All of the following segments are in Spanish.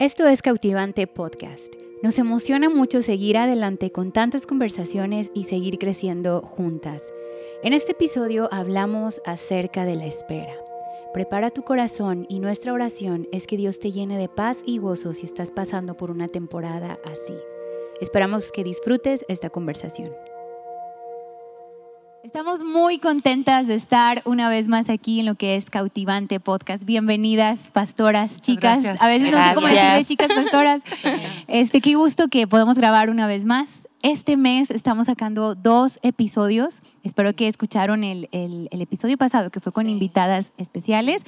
Esto es Cautivante Podcast. Nos emociona mucho seguir adelante con tantas conversaciones y seguir creciendo juntas. En este episodio hablamos acerca de la espera. Prepara tu corazón y nuestra oración es que Dios te llene de paz y gozo si estás pasando por una temporada así. Esperamos que disfrutes esta conversación. Estamos muy contentas de estar una vez más aquí en lo que es Cautivante Podcast. Bienvenidas, pastoras, chicas. A veces no sé cómo decirles chicas pastoras. Este, qué gusto que podamos grabar una vez más. Este mes estamos sacando dos episodios. Espero que escucharon el, el- el episodio pasado, que fue con Sí. invitadas especiales.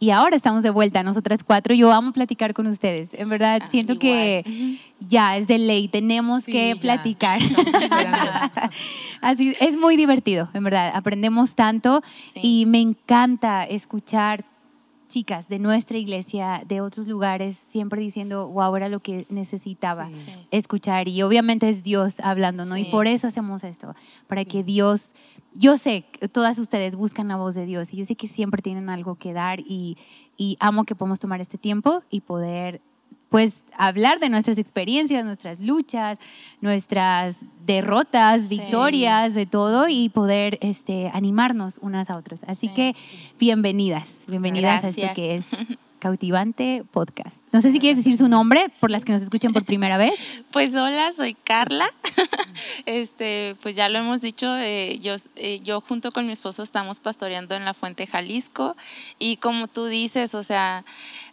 Y ahora estamos de vuelta, nosotras cuatro. Yo amo platicar con ustedes. En verdad, Ah, siento que ya es de ley. Tenemos Sí, que ya. platicar. Así, es muy divertido, en verdad. Aprendemos tanto Sí. y me encanta escuchar chicas de nuestra iglesia, de otros lugares, siempre diciendo, wow, era lo que necesitaba Sí. escuchar. Y obviamente es Dios hablando, ¿no? Y por eso hacemos esto, para Sí. que Dios, yo sé, que todas ustedes buscan la voz de Dios y yo sé que siempre tienen algo que dar y, y amo que podamos tomar este tiempo y poder pues hablar de nuestras experiencias, nuestras luchas, nuestras derrotas, Sí. victorias, de todo y poder este, animarnos unas a otras. Así Sí. que bienvenidas, bienvenidas a esto que es Cautivante Podcast. No sé si quieres decir su nombre por las que nos escuchan por primera vez. Pues hola, soy Carla. Este, pues ya lo hemos dicho, eh, yo, eh, yo junto con mi esposo estamos pastoreando en la Fuente Jalisco y como tú dices, o sea,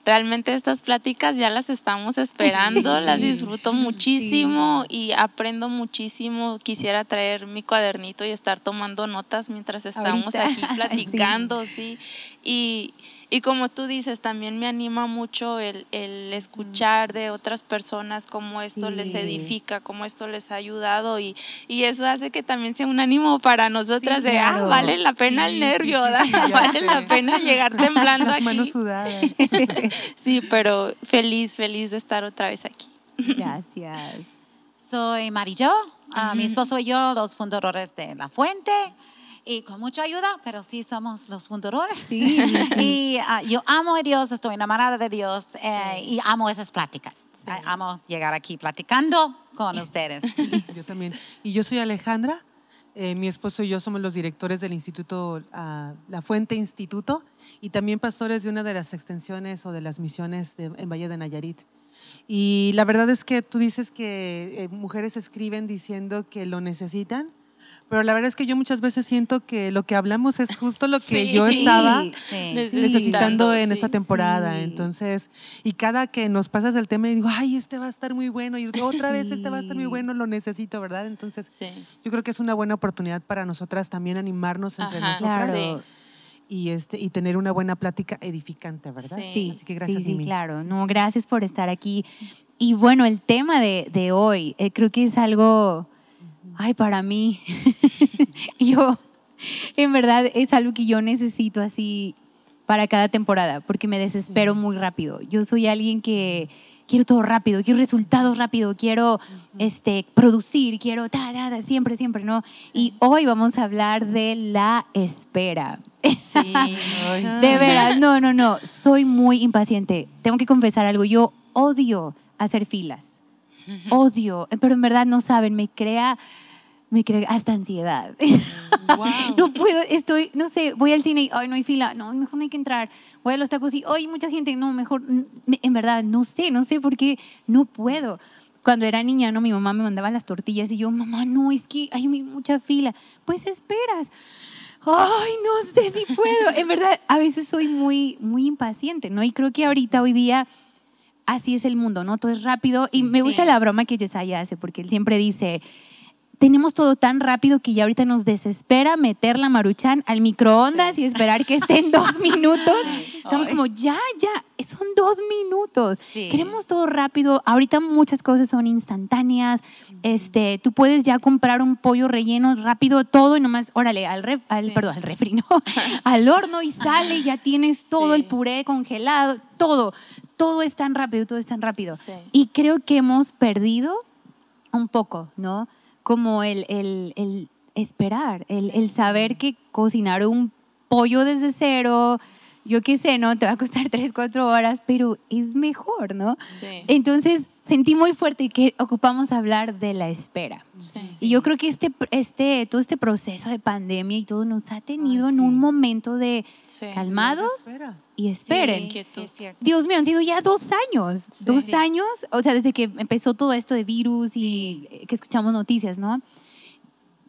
realmente estas pláticas ya las estamos esperando, las disfruto muchísimo y aprendo muchísimo. Quisiera traer mi cuadernito y estar tomando notas mientras estamos Ahorita. aquí platicando, sí. Y, y como tú dices, también me anima mucho el, el escuchar de otras personas cómo esto les edifica, cómo esto les ha ayudado y, y eso hace que también sea un ánimo para nosotras Sí, de, claro. ah, vale la pena Sí, el nervio, vale sé. la pena llegar temblando Las aquí. manos sudadas. Sí, pero feliz, feliz de estar otra vez aquí. Gracias. Soy Marillo, ah, mi esposo y yo, los fundadores de La Fuente, y con mucha ayuda, pero sí somos los fundadores. Sí, Y ah, yo amo a Dios, estoy enamorada de Dios eh, y amo esas pláticas. Sí. Amo llegar aquí platicando con ustedes. Yo también. Y yo soy Alejandra. eh, mi esposo y yo somos los directores del Instituto ah, La Fuente Instituto y también pastores de una de las extensiones o de las misiones de- en Valle de Nayarit. Y la verdad es que tú dices que eh, mujeres escriben diciendo que lo necesitan, pero la verdad es que yo muchas veces siento que lo que hablamos es justo lo que Sí. yo estaba Sí. necesitando en sí, esta temporada. sí. Entonces, y cada que nos pasas el tema y digo, ay, este va a estar muy bueno, y otra vez este va a estar muy bueno, lo necesito, ¿verdad? Entonces, Sí. yo creo que es una buena oportunidad para nosotras también animarnos entre Ajá, nosotras Claro. y, este, y tener una buena plática edificante, ¿verdad? Sí. Sí, Así que gracias, sí, sí, Mimi. claro. No, gracias por estar aquí. Y bueno, el tema de, de hoy, eh, creo que es algo, ay, para mí, yo, en verdad, es algo que yo necesito así para cada temporada, porque me desespero muy rápido. Yo soy alguien que quiero todo rápido, quiero resultados rápido, quiero este, producir, quiero ta, ta, ta, siempre, siempre, ¿no? Y hoy vamos a hablar de la espera. Sí. De veras, no, no, no. Soy muy impaciente. Tengo que confesar algo. Yo odio hacer filas. Odio. Pero en verdad no saben, me crea, me crea hasta ansiedad. No puedo, estoy, no sé, voy al cine y, ay, no hay fila. No, mejor no hay que entrar. Voy a los tacos y, ay, mucha gente. No, mejor, me- en verdad, no sé, no sé por qué no puedo. Cuando era niña, no, mi mamá me mandaba las tortillas y yo, mamá, no, es que hay mucha fila. Pues esperas. Ay, no sé si puedo. En verdad, a veces soy muy, muy impaciente, ¿no? Y creo que ahorita, hoy día, así es el mundo, ¿no? Todo es rápido. y me gusta la broma que Yesaya hace, porque él siempre dice, tenemos todo tan rápido que ya ahorita nos desespera meter la maruchan al microondas y esperar que esté en dos minutos. Estamos como, ya, ya, son dos minutos. Sí. Queremos todo rápido. Ahorita muchas cosas son instantáneas. Este, tú puedes ya comprar un pollo relleno rápido, todo y nomás, órale, al, ref- al Sí. perdón, al refri, no, al horno y sale y ya tienes todo el puré congelado, todo. Todo es tan rápido, todo es tan rápido. Y creo que hemos perdido un poco, ¿no? Como el, el- el esperar, el, Sí. el saber que cocinar un pollo desde cero yo qué sé, ¿no? Te va a costar tres, cuatro horas, pero es mejor, ¿no? Sí. Entonces sentí muy fuerte que ocupamos hablar de la espera. Sí. Y yo creo que este, este, todo este proceso de pandemia y todo nos ha tenido Ay, en sí. un momento de Sí. calmados y esperen. Dios mío, han sido ya dos años. Sí. Dos años, o sea, desde que empezó todo esto de virus y que escuchamos noticias, ¿no?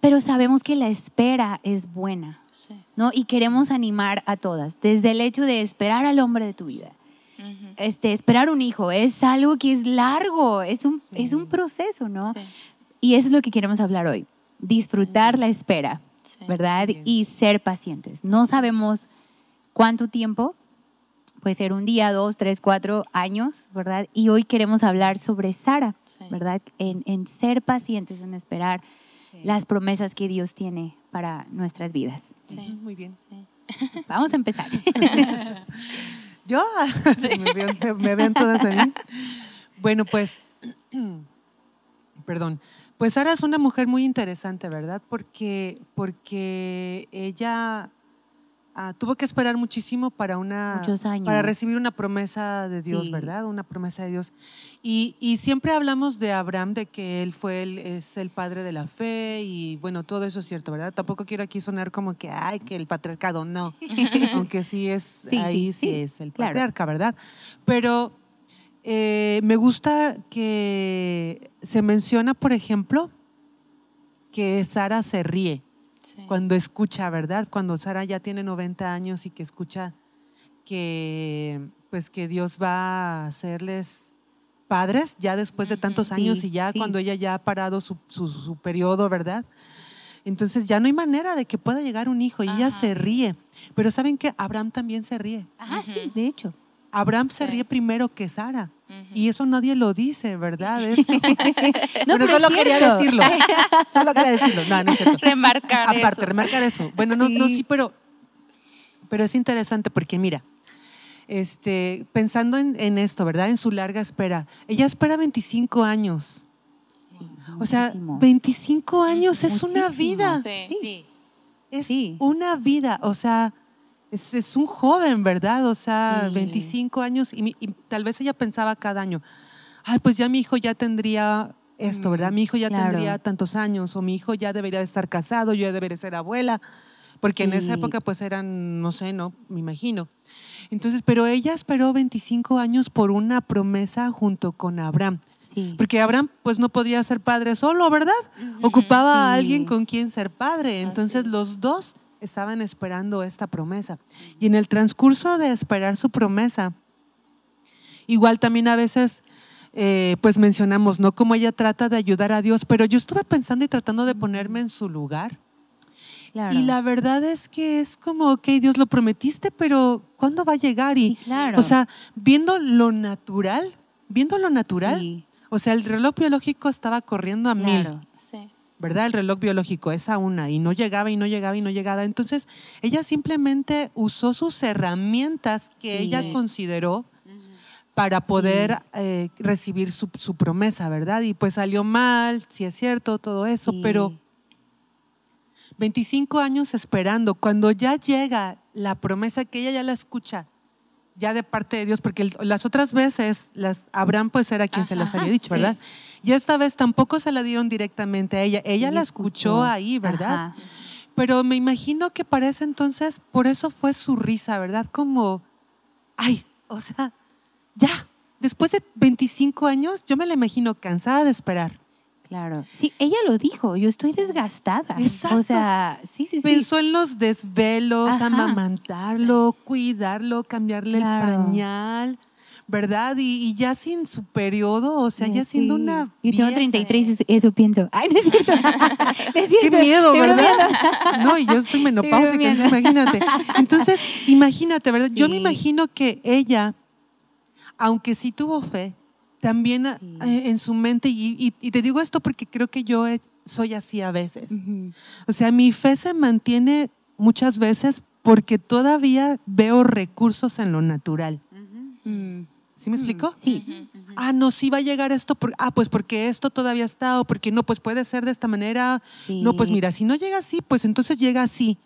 Pero sabemos que la espera es buena, Sí. ¿no? Y queremos animar a todas, desde el hecho de esperar al hombre de tu vida. Ujú. Este, esperar un hijo es algo que es largo, es un, Sí. es un proceso, ¿no? Sí. Y eso es lo que queremos hablar hoy. Disfrutar la espera. ¿verdad? Y ser pacientes. No sabemos cuánto tiempo, puede ser un día, dos, tres, cuatro años, ¿verdad? Y hoy queremos hablar sobre Sara. ¿verdad? En, en ser pacientes, en esperar Sí. las promesas que Dios tiene para nuestras vidas. Sí. Muy bien. Vamos a empezar. ¿Yo? me, ven, me ven todas a mí. Bueno, pues, perdón. Pues Sara es una mujer muy interesante, ¿verdad? Porque, porque ella ah, tuvo que esperar muchísimo para una Muchos años. para recibir una promesa de Dios, Sí. ¿verdad? Una promesa de Dios. Y, y siempre hablamos de Abraham, de que él fue el, es el padre de la fe y bueno, todo eso es cierto, ¿verdad? Tampoco quiero aquí sonar como que, ay, que el patriarcado, no. Aunque sí es, Sí, ahí sí, sí, es el claro. patriarca, ¿verdad? Pero eh, me gusta que se menciona, por ejemplo, que Sara se ríe Sí. cuando escucha, ¿verdad? Cuando Sara ya tiene 90 años y que escucha que pues que Dios va a hacerles padres ya después de tantos Sí, años y ya sí. cuando ella ya ha parado su, su, su periodo, ¿verdad? Entonces ya no hay manera de que pueda llegar un hijo y ella se ríe. Pero ¿saben que Abraham también se ríe. Ajá, sí, de hecho. Abraham se Sí. ríe primero que Sara. Y eso nadie lo dice, ¿verdad? Es No, bueno, pero solo es quería decirlo. Solo quería decirlo. No, no es cierto. Remarcar Aparte, eso. remarcar eso. Bueno, no, no, Sí. sí, pero, pero es interesante porque mira, este, pensando en, en esto, ¿verdad? En su larga espera. Ella espera 25 años. Sí, O sea, muchísimo. 25 años es una vida. Sí. Sí. Es Sí. una vida. O sea, es, es un joven, ¿verdad? O sea, Sí. 25 años y, tal vez ella pensaba cada año, ay, pues ya mi hijo ya tendría esto, ¿verdad? Mi hijo ya claro. tendría tantos años o mi hijo ya debería de estar casado, yo ya debería ser abuela. Porque en esa época pues eran, no sé, no, me imagino. Entonces, pero ella esperó 25 años por una promesa junto con Abraham. Sí. Porque Abraham pues no podría ser padre solo, ¿verdad? Ocupaba a alguien con quien ser padre. Entonces es. los dos estaban esperando esta promesa. Y en el transcurso de esperar su promesa, igual también a veces eh, pues mencionamos, ¿no? Cómo ella trata de ayudar a Dios, pero yo estuve pensando y tratando de ponerme en su lugar. Claro. Y la verdad es que es como, ok, Dios lo prometiste, pero ¿cuándo va a llegar? Y, Sí, claro. O sea, viendo lo natural, viendo lo natural, Sí, o sea, el reloj biológico estaba corriendo a mil, claro. Sí. ¿Verdad? El reloj biológico, esa una, y no llegaba y no llegaba y no llegaba. Entonces, ella simplemente usó sus herramientas que Sí. ella consideró para poder eh, recibir su, su promesa, ¿verdad? Y pues salió mal, si es cierto, todo eso, Sí. pero 25 años esperando, cuando ya llega la promesa que ella ya la escucha, ya de parte de Dios, porque las otras veces las, Abraham pues era quien se las Ajá, había dicho, sí. ¿verdad? Y esta vez tampoco se la dieron directamente a ella, ella Sí, la escuchó ahí, ¿verdad? Ajá. Pero me imagino que para ese entonces, por eso fue su risa, ¿verdad? Como, ay, o sea, ya, después de 25 años, yo me la imagino cansada de esperar. Claro. Sí, ella lo dijo, yo estoy desgastada. Exacto. O sea, sí, sí, sí. Pensó en los desvelos, Ajá. amamantarlo, cuidarlo, cambiarle Claro. el pañal, ¿verdad? Y, y ya sin su periodo, o sea, ya Sí. siendo una. Yo tengo vieja. 33 y eso- eso pienso. Ay, no es cierto. No es Qué miedo, ¿verdad? No, y yo estoy menopáusica, entonces imagínate. Entonces, imagínate, ¿verdad? Yo me Sí. imagino que ella, aunque sí tuvo fe, también Sí. eh, en su mente, y, y- y te digo esto porque creo que yo soy así a veces. Ujú. O sea, mi fe se mantiene muchas veces porque todavía veo recursos en lo natural. Mm. ¿Sí me explico? Sí. Ah, no, sí va a llegar esto. por- ah, pues porque esto todavía está, o porque no, pues puede ser de esta manera. sí. No, pues mira, si no llega así, pues entonces llega así.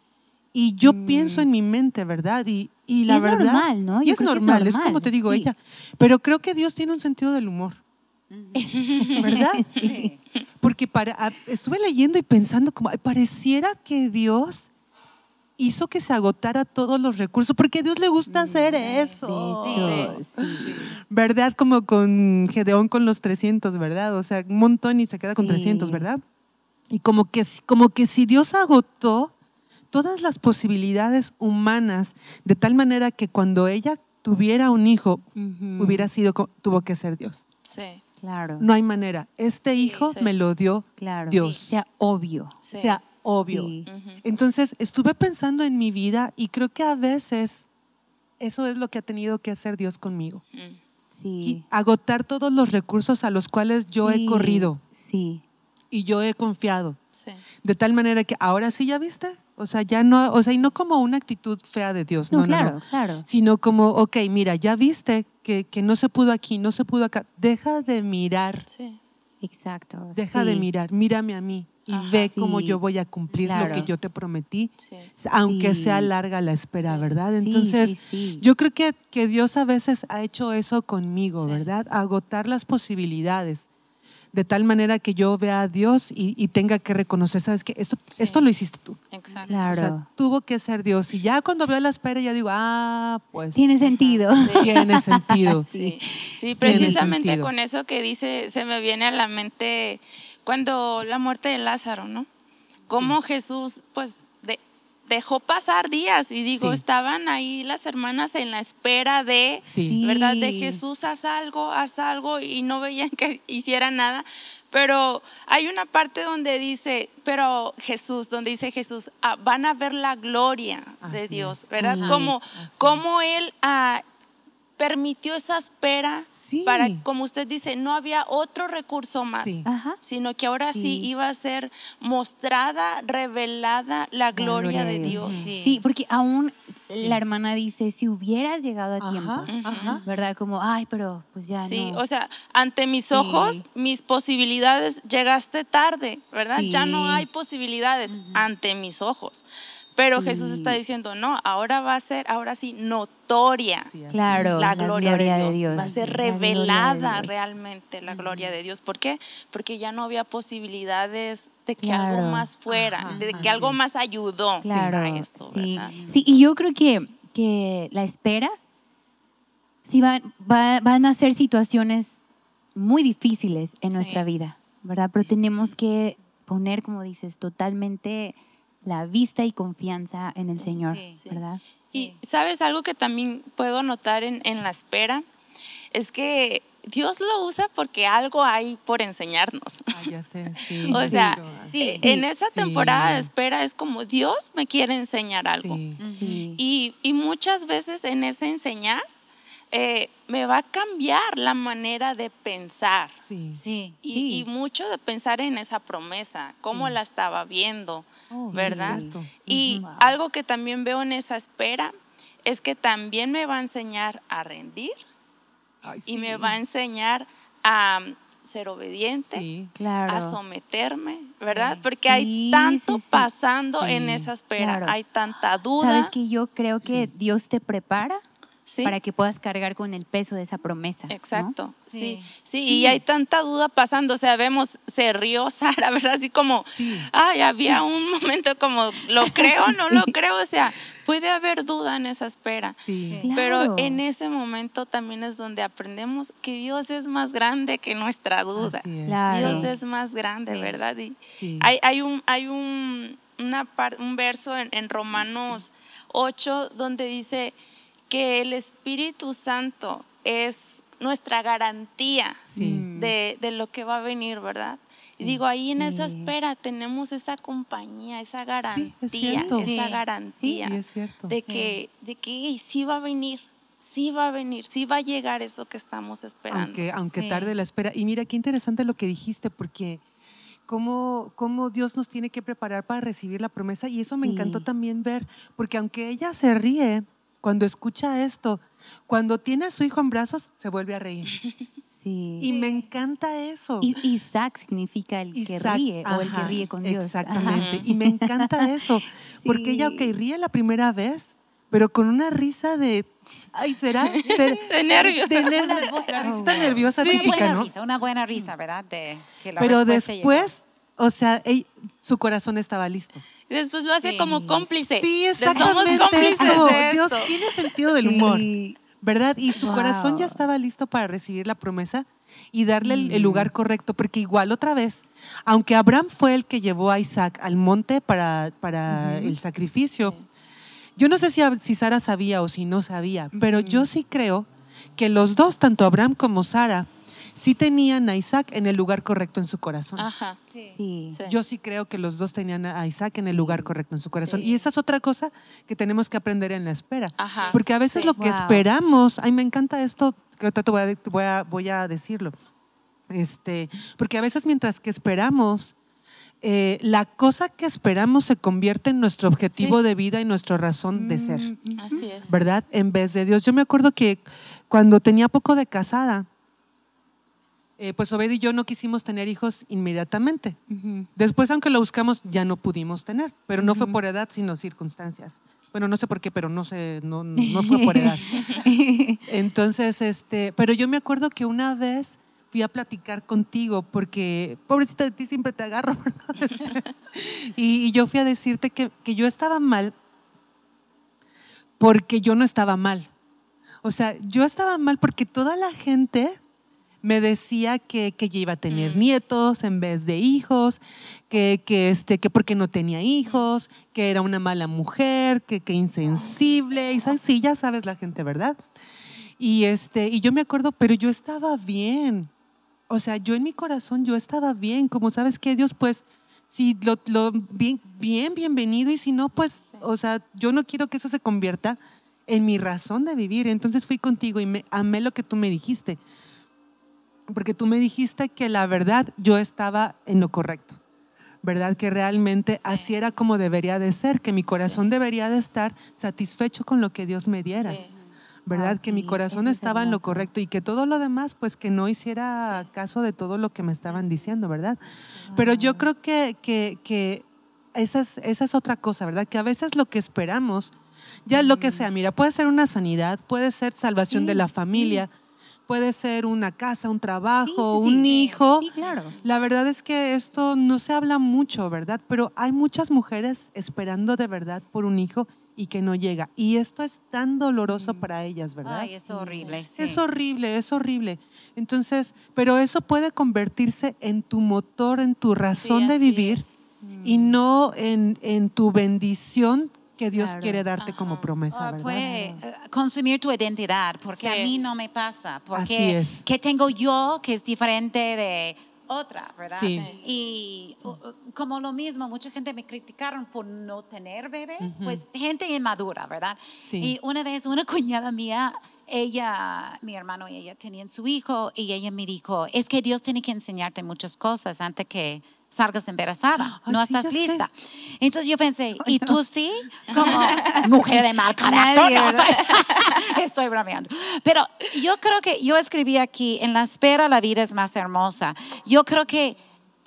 Y yo Mm. pienso en mi mente, ¿verdad? Y, Y la es verdad. normal, ¿no? Y es normal, es, como te digo sí. ella. Pero creo que Dios tiene un sentido del humor, ¿verdad? sí. Porque para, a- estuve leyendo y pensando como, pareciera que Dios hizo que se agotara todos los recursos, porque a Dios le gusta hacer eso. Hecho, sí. ¿Verdad? Como con Gedeón con los 300, ¿verdad? O sea, un montón y se queda con Sí. 300, ¿verdad? Y como que, como que si Dios agotó todas las posibilidades humanas, de tal manera que cuando ella tuviera un hijo, hubiera sido, tuvo que ser Dios. Sí, Claro, No hay manera. Este hijo sí. me lo dio claro. Dios. Sea obvio. sí. sea obvio. Sí. Ujú. Entonces, estuve pensando en mi vida y creo que a veces eso es lo que ha tenido que hacer Dios conmigo. Mm. Y Sí. agotar todos los recursos a los cuales yo he corrido Sí. y yo he confiado. Sí. De tal manera que ahora sí ya viste. O sea, ya no, o sea, y no como una actitud fea de Dios, no, No, claro, no. claro. Sino como, ok, mira, ya viste que, que no se pudo aquí, no se pudo acá. Deja de mirar, Sí. deja Exacto. de sí. mirar, mírame a mí y Ajá. ve cómo yo voy a cumplir claro. lo que yo te prometí, Sí. aunque Sí. sea larga la espera, Sí. ¿verdad? Entonces, sí, sí. yo creo que, que Dios a veces ha hecho eso conmigo, Sí. ¿verdad? Agotar las posibilidades. De tal manera que yo vea a Dios y, y tenga que reconocer, ¿sabes qué? Esto, Sí. esto lo hiciste tú. Exacto. Claro. O sea, tuvo que ser Dios. Y ya cuando veo la espera, ya digo, ah, pues Tiene sentido. Sí. tiene sentido. Sí, sí, precisamente sentido. con eso que dice, se me viene a la mente cuando la muerte de Lázaro, ¿no? Cómo Jesús, pues, dejó pasar días y digo, Sí. estaban ahí las hermanas en la espera de, Sí. ¿verdad? De Jesús, haz algo, haz algo y no veían que hiciera nada. Pero hay una parte donde dice, pero Jesús, donde dice Jesús, ah, van a ver la gloria de Así Dios. ¿verdad? Sí. Como, como Él ah, permitió esa espera Sí. para, como usted dice, no había otro recurso más. Sí. Sino que ahora sí. Sí. iba a ser mostrada, revelada la gloria, de Dios. Sí. Sí, porque aún Sí. la hermana dice, si hubieras llegado a tiempo, Ajá, ajá. ¿verdad? Como, ay, pero pues ya Sí, no. o sea, ante mis ojos, mis posibilidades, llegaste tarde, ¿verdad? Ya no hay posibilidades ante mis ojos. Pero Sí. Jesús está diciendo, no, ahora va a ser, ahora sí, notoria. Sí, así Claro. la, la gloria, de, de Dios. Va a ser revelada realmente la gloria de Dios. ¿Por qué? Porque ya no había posibilidades de que Claro. algo más fuera, Ajá, de que algo es. más ayudó Claro, a esto, sí. ¿verdad? Sí, y yo creo que, que la espera, sí va- va- van a ser situaciones muy difíciles en Sí. nuestra vida, ¿verdad? Pero tenemos que poner, como dices, totalmente la vista y confianza en el Sí, Señor, sí, sí. ¿verdad? Y sabes algo que también puedo notar en, en la espera, es que Dios lo usa porque algo hay por enseñarnos. Ah, ya sé, sí. O sea, Sí, eh, sí. en esa Sí. temporada de espera es como Dios me quiere enseñar algo. Sí. Sí. Y, y muchas veces en ese enseñar eh, me va a cambiar la manera de pensar. Sí. Sí. Y, Sí. y mucho de pensar en esa promesa, cómo Sí. la estaba viendo, Oh, ¿verdad? Y Wow. algo que también veo en esa espera es que también me va a enseñar a rendir Ay, y sí. me va a enseñar a um, ser obediente, Sí. Claro. a someterme, ¿verdad? Sí. Porque Sí, hay tanto sí, sí. pasando Sí. en esa espera, Claro. hay tanta duda. Sabes que yo creo que Sí. Dios te prepara Sí. para que puedas cargar con el peso de esa promesa. ¿no? Exacto, sí. Sí. sí, y hay tanta duda pasando, o sea, vemos, se rió Sara, ¿verdad? Así como, Sí. ay, había un momento como, ¿lo creo no lo creo? O sea, puede haber duda en esa espera. Sí. Pero Claro. en ese momento también es donde aprendemos que Dios es más grande que nuestra duda. Es. Claro. Dios es más grande. ¿verdad? Y Sí. hay, hay un, hay un, una par- un verso en, en Romanos 8 donde dice que el Espíritu Santo es nuestra garantía Sí. Mm. de, de lo que va a venir, ¿verdad? Sí. Y digo, ahí en esa espera tenemos esa compañía, esa Sí, garantía, es esa garantía Sí, es cierto. de Sí. que, de que "Ey, sí va a venir, sí va a venir, sí va a llegar eso que estamos esperando. aunque, aunque Sí. tarde la espera. Y mira, qué interesante lo que dijiste, porque cómo, cómo Dios nos tiene que preparar para recibir la promesa. Y eso me encantó también ver, porque aunque ella se ríe cuando escucha esto, cuando tiene a su hijo en brazos, se vuelve a reír. Sí. Y me encanta eso. I- Isaac significa el que Isaac, ríe o el que ajá, ríe con Dios. Ajá. Exactamente. Y me encanta eso, porque ella, ok, Sí. ríe la primera vez, pero con una risa de, ay, ¿será? ¿Será? De nervios. De nervios. Nerviosa Una típica, buena ¿no? risa, una buena risa, ¿verdad? De que la Pero después, o sea, ey- su corazón estaba listo. Y después lo hace Sí. como cómplice. Sí, exactamente. Somos es cómplices como, de Dios tiene sentido del humor, Sí. ¿verdad? Y su Wow. corazón ya estaba listo para recibir la promesa y darle el, el Mm. lugar correcto, porque igual otra vez, aunque Abraham fue el que llevó a Isaac al monte para, para el sacrificio, yo no sé si, si Sara sabía o si no sabía, pero yo sí creo que los dos, tanto Abraham como Sara, sí tenían a Isaac en el lugar correcto en su corazón. Ajá. Sí. Sí. Yo sí creo que los dos tenían a Isaac en el lugar correcto en su corazón. Sí. Y esa es otra cosa que tenemos que aprender en la espera. Ajá. Porque a veces Sí. lo que Wow. esperamos, ay, me encanta esto, que ahorita te voy a, voy a, voy a decirlo. Este, porque a veces mientras que esperamos, eh, la cosa que esperamos se convierte en nuestro objetivo Sí. de vida y nuestra razón de ser. Mm. Así es. ¿verdad? En vez de Dios. Yo me acuerdo que cuando tenía poco de casada, eh, pues Obed y yo no quisimos tener hijos inmediatamente. Ujú. Después, aunque lo buscamos, ya no pudimos tener, pero no fue Ujú. por edad, sino circunstancias. Bueno, no sé por qué, pero no sé, no, no fue por edad. Entonces, este, pero yo me acuerdo que una vez fui a platicar contigo porque, pobrecita de ti, siempre te agarro, ¿verdad? Este, y, y yo fui a decirte que, que yo estaba mal porque yo no estaba mal. O sea, yo estaba mal porque toda la gente me decía que, que yo iba a tener Mm. nietos en vez de hijos, que, que, este, que porque no tenía hijos, que era una mala mujer, que, que insensible, y sabes, sí, ya sabes la gente, ¿verdad? Y, este, y yo me acuerdo, pero yo estaba bien. O sea, yo en mi corazón, yo estaba bien. Como sabes que Dios, pues, si lo, lo- bien, bien, bienvenido, y si no, pues, Sí. o sea, yo no quiero que eso se convierta en mi razón de vivir. Entonces fui contigo y me amé lo que tú me dijiste. Porque tú me dijiste que la verdad yo estaba en lo correcto. ¿Verdad? Que realmente Sí. así era como debería de ser, que mi corazón debería de estar satisfecho con lo que Dios me diera. Sí. ¿verdad? Ah, que mi corazón es estaba en lo correcto y que todo lo demás, pues que no hiciera caso de todo lo que me estaban diciendo, ¿verdad? Pero yo creo que, que, que esa, es, esa es otra cosa, ¿verdad? Que a veces lo que esperamos, ya lo que sea, mira, puede ser una sanidad, puede ser salvación de la familia, puede ser una casa, un trabajo, sí, sí. un hijo. Sí, claro. La verdad es que esto no se habla mucho, ¿verdad? Pero hay muchas mujeres esperando de verdad por un hijo y que no llega. Y esto es tan doloroso Mm. para ellas, ¿verdad? Ay, es horrible. sí. Es horrible, es horrible. Entonces, pero eso puede convertirse en tu motor, en tu razón Sí, de vivir es. y no en, en tu bendición que Dios Claro. quiere darte como promesa, ¿verdad? puede eh, consumir tu identidad, porque a mí no me pasa. Porque Así es. ¿Qué tengo yo que es diferente de otra, verdad? Sí. Y como lo mismo, mucha gente me criticaron por no tener bebé, pues gente inmadura, ¿verdad? Sí. Y una vez una cuñada mía, ella, mi hermano y ella tenían su hijo y ella me dijo, es que Dios tiene que enseñarte muchas cosas antes que salgas embarazada, Ay, no sí, estás ya sé. lista. Entonces yo pensé, ¿y tú sí? Como mujer de mal carácter. No, estoy, estoy bromeando. Pero yo creo que yo escribí aquí, en la espera la vida es más hermosa. Yo creo que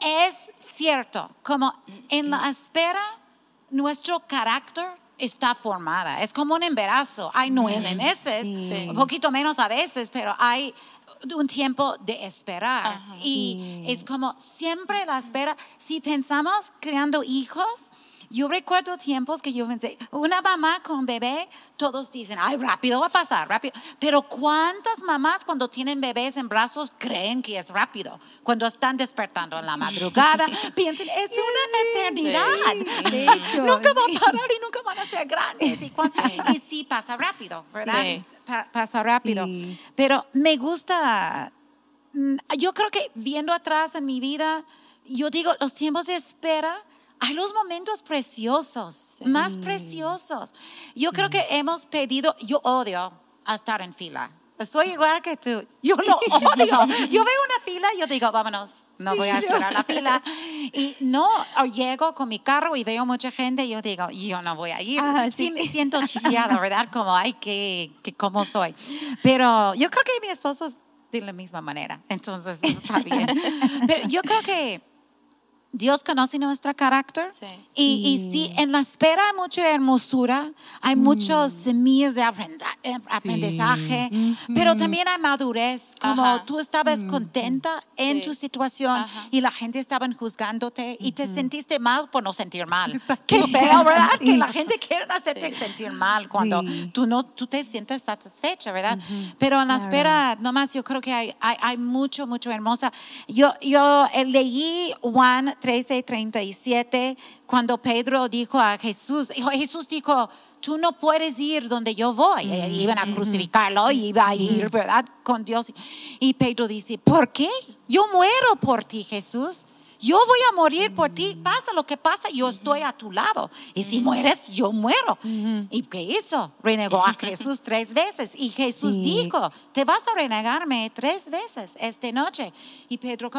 es cierto, como en la espera nuestro carácter está formada. Es como un embarazo. Hay nueve meses, Sí. un poquito menos a veces, pero hay un tiempo de esperar. Ajá. Y Sí. es como siempre la espera. Si pensamos creando hijos, yo recuerdo tiempos que yo pensé, una mamá con bebé, todos dicen, ay, rápido va a pasar, rápido. Pero ¿cuántas mamás cuando tienen bebés en brazos creen que es rápido? Cuando están despertando en la madrugada, piensan, es una eternidad. De hecho, nunca va sí. a parar y nunca van a ser grandes. Y, Sí. y sí pasa rápido, ¿verdad? Sí. Pa- pasa rápido. Pero me gusta, mm, yo creo que viendo atrás en mi vida, yo digo, los tiempos de espera, hay los momentos preciosos, más preciosos. Yo creo que hemos pedido, yo odio a estar en fila. Estoy igual que tú. Yo lo odio. Yo veo una fila y yo digo, vámonos, no voy a esperar la fila. Y no, o llego con mi carro y veo mucha gente y yo digo, yo no voy a ir. Ah, sí. sí. me siento chiqueada, ¿verdad? Como, ay, que, que cómo soy. Pero yo creo que mi esposo es de la misma manera. Entonces, eso está bien. Pero yo creo que Dios conoce nuestro carácter. Sí. Y, y sí, en la espera hay mucha hermosura, hay muchos semillas de eh, aprendizaje, pero también hay madurez, como Ajá. tú estabas contenta en Sí. tu situación Ajá. y la gente estaba juzgándote y te sentiste mal por no sentir mal. Exacto. Qué feo, ¿verdad? Sí. Que la gente quiere hacerte sentir mal cuando Sí. tú no tú te sientes satisfecha, ¿verdad? Pero en la Claro. espera, nomás yo creo que hay, hay, hay mucho, mucho hermosa. Yo, yo eh, leí Juan 13, 37, cuando Pedro dijo a Jesús, Jesús dijo, tú no puedes ir donde yo voy. Eh, Iban a crucificarlo y iba a ir, ¿verdad? Con Dios. Y Pedro dice, ¿por qué? Yo muero por ti, Jesús. Yo voy a morir por ti. Pasa lo que pasa, yo estoy a tu lado. Y si mueres, yo muero. ¿Y qué hizo? Renegó a Jesús tres veces. Y Jesús Sí. dijo, te vas a renegarme tres veces esta noche. Y Pedro,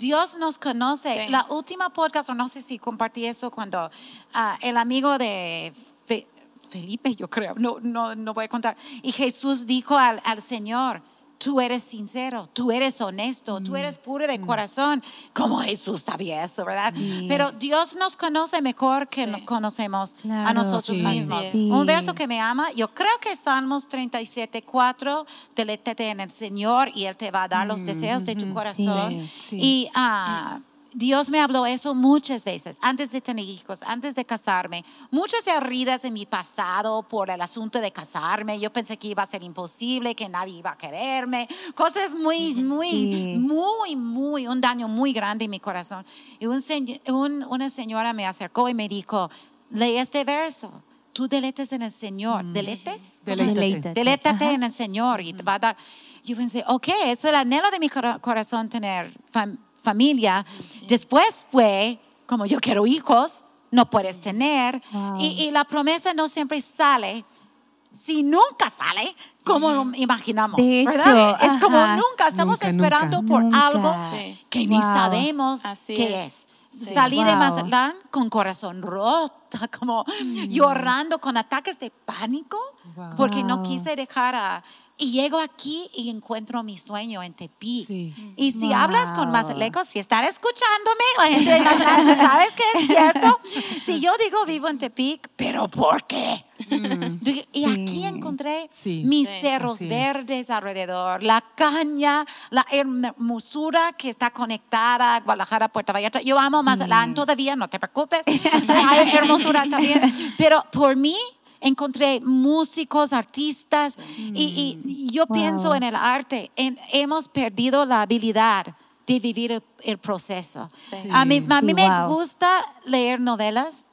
Dios nos conoce. Sí. La última podcast, o no sé si compartí eso cuando ah, el amigo de Fe- Felipe, yo creo, no, no, no voy a contar. Y Jesús dijo al, al Señor, tú eres sincero, tú eres honesto, tú eres puro de corazón. Como Jesús sabía eso, ¿verdad? Sí. Pero Dios nos conoce mejor que Sí. conocemos a Claro. nosotros Sí. mismos. Un verso que me ama, yo creo que Salmos 37, 4, deleítate en el Señor y Él te va a dar los deseos de tu corazón. Sí. Sí. Y ah, Dios me habló eso muchas veces, antes de tener hijos, antes de casarme. Muchas heridas en mi pasado por el asunto de casarme. Yo pensé que iba a ser imposible, que nadie iba a quererme. Cosas muy, muy, Sí. muy, muy, un daño muy grande en mi corazón. Y un un- una señora me acercó y me dijo, lee este verso. Tú deletes en el Señor. ¿Deletes? Deleítate. Deleítate. En el Señor y te va a dar. Yo pensé, ok, es el anhelo de mi cora- corazón tener fam- familia. Después fue, como yo quiero hijos, no puedes tener. Wow. Y, y la promesa no siempre sale. Si nunca sale, como lo imaginamos, es como nunca estamos Nunca, esperando nunca. por Nunca. algo Sí. que ni Wow. sabemos Así qué es. es. Sí. Salí de. Mazatlán con corazón rota, como llorando con ataques de pánico, porque no quise dejar a... Y llego aquí y encuentro mi sueño en Tepic. Sí. Y si Wow. hablas con mazalecos, si están escuchándome, la gente de Mazatlán, tú sabes que es cierto. Si yo digo vivo en Tepic, ¿pero por qué? Digo, Y Sí. aquí encontré Sí. mis Sí. cerros Así es. verdes alrededor, la caña, la hermosura que está conectada a Guadalajara, Puerto Vallarta. Yo amo Mazatlán todavía, no te preocupes. Hay hermosura también. Pero por mí encontré músicos, artistas y, y yo Wow. pienso en el arte. en- hemos perdido la habilidad de vivir el, el proceso. Sí. A mí, a mí me gusta leer novelas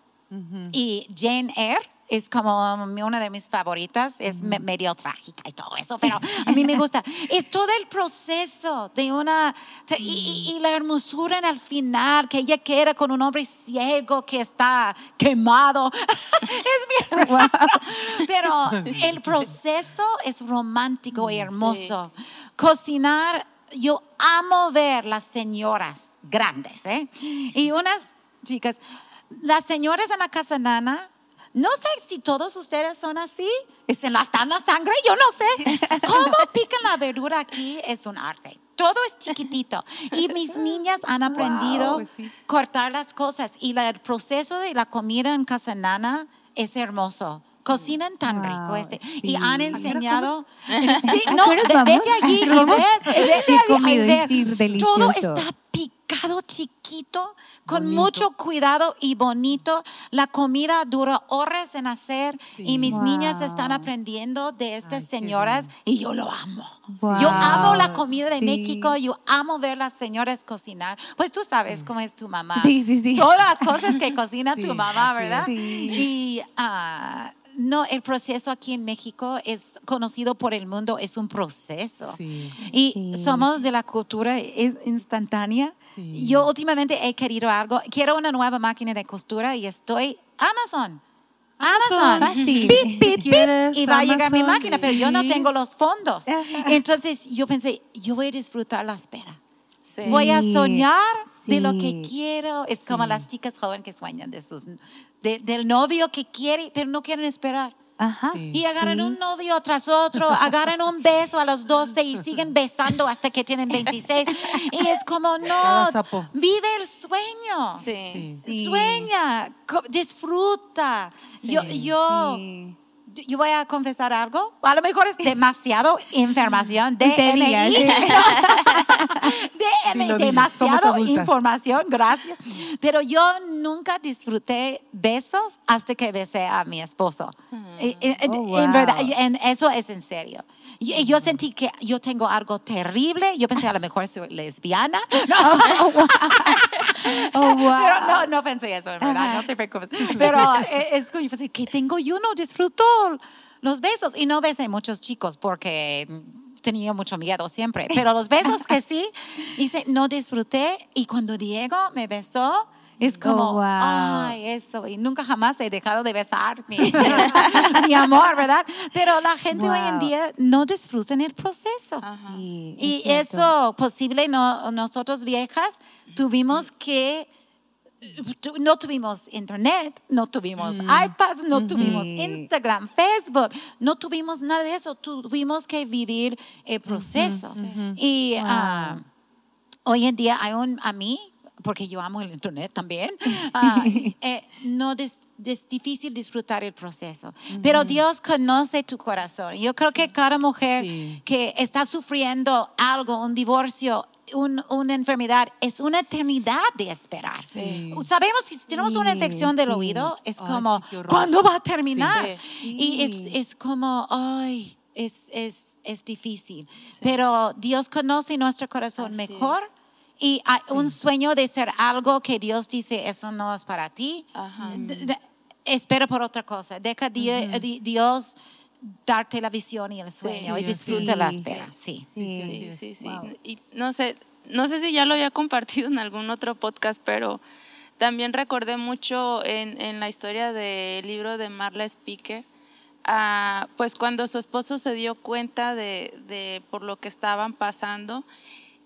y Jane Eyre es como una de mis favoritas, es me- medio trágica y todo eso, pero a mí me gusta. Es todo el proceso de una, y, la hermosura en el final, que ella queda con un hombre ciego que está quemado. es bien raro, pero el proceso es romántico y hermoso. Cocinar, yo amo ver las señoras grandes, ¿eh? Y unas chicas, las señoras en la casa nana, no sé si todos ustedes son así, se las dan la sangre, yo no sé. ¿Cómo pican la verdura aquí? Es un arte. Todo es chiquitito. Y mis niñas han aprendido pues sí. cortar las cosas. Y la- el proceso de la comida en casa nana es hermoso. Cocinan tan Wow, rico este. Y sí. han ¿A enseñado. Sí, ¿A no, vete allí y ves, vete y comido y ver. sí, Todo está picado chiquito, con Bonito. mucho cuidado y bonito. La comida dura horas en hacer Sí. y mis niñas están Wow. aprendiendo de estas Ay, señoras y yo lo amo. Wow. Yo amo la comida de Sí. México, yo amo ver las señoras cocinar. Pues tú sabes cómo es tu mamá. Sí, sí, sí. Todas las cosas que cocina Sí, tu mamá, ¿verdad? Sí. Y ah, no, el proceso aquí en México es conocido por el mundo, es un proceso. Sí. Y Sí. somos de la cultura in- instantánea. Sí. Yo últimamente he querido algo, quiero una nueva máquina de costura y estoy Amazon. Amazon. Fácil. Pip, pip, pip, ¿Quieres y va a llegar mi Amazon? máquina, pero yo no tengo los fondos. Entonces yo pensé, yo voy a disfrutar la espera. Sí. Voy a Sí, soñar de lo que quiero. Es como las chicas jóvenes que sueñan de sus, de- del novio que quiere, pero no quieren esperar. Ajá. Sí. Y agarran Sí. un novio tras otro, agarran un beso a los 12 y siguen besando hasta que tienen 26. Y es como, no, vive el sueño. Sí. Sueña, disfruta. Yo, yo, Sí. Yo voy a confesar algo. A lo mejor es demasiado información. DMI. sí. DM, Dilo, dilo. Somos demasiado información, gracias. Pero yo nunca disfruté besos hasta que besé a mi esposo. Y- y- Oh, En verdad, wow. en- eso es en serio. Y yo sentí que yo tengo algo terrible. Yo pensé a lo mejor soy lesbiana. Oh, wow. Pero no, no pensé eso, en verdad, no te preocupes. Pero eh, es como yo pensé, ¿qué tengo yo? No disfruto los besos. Y no besé muchos chicos porque tenía mucho miedo siempre. Pero los besos que sí, hice, no disfruté. Y cuando Diego me besó, es como, Oh, wow. ay, eso. Y nunca jamás he dejado de besar mi, mi amor, ¿verdad? Pero la gente hoy en día no disfruta en el proceso. Sí, Y eso posible, no, nosotros viejas tuvimos que, no tuvimos internet, no tuvimos iPads, no tuvimos. Instagram, Facebook, no tuvimos nada de eso, tuvimos que vivir el proceso. Y Wow. ah, hoy en día hay un, a mí, porque yo amo el internet también, ah, eh, no es, es difícil disfrutar el proceso. Pero Dios conoce tu corazón. Yo creo que cada mujer Sí. que está sufriendo algo, un divorcio, un- una enfermedad, es una eternidad de esperar. Sí. Sabemos que si tenemos una Sí, infección del sí. oído, es como, sí. ¿cuándo va a terminar? Sí. Y es, Sí. es como, ay, es, es, es difícil. Pero Dios conoce nuestro corazón Así mejor. Y hay un sueño de ser algo que Dios dice, eso no es para ti. Ajá. D- Espera por otra cosa. Deja di- di- Dios darte la visión y el sueño Sí, y disfruta es. la Sí. espera. Sí. Sí, Sí, sí, sí. Wow. Y no sé, no sé si ya lo había compartido en algún otro podcast, pero también recordé mucho en, en la historia del libro de Marla Speaker, ah, pues cuando su esposo se dio cuenta de, de por lo que estaban pasando.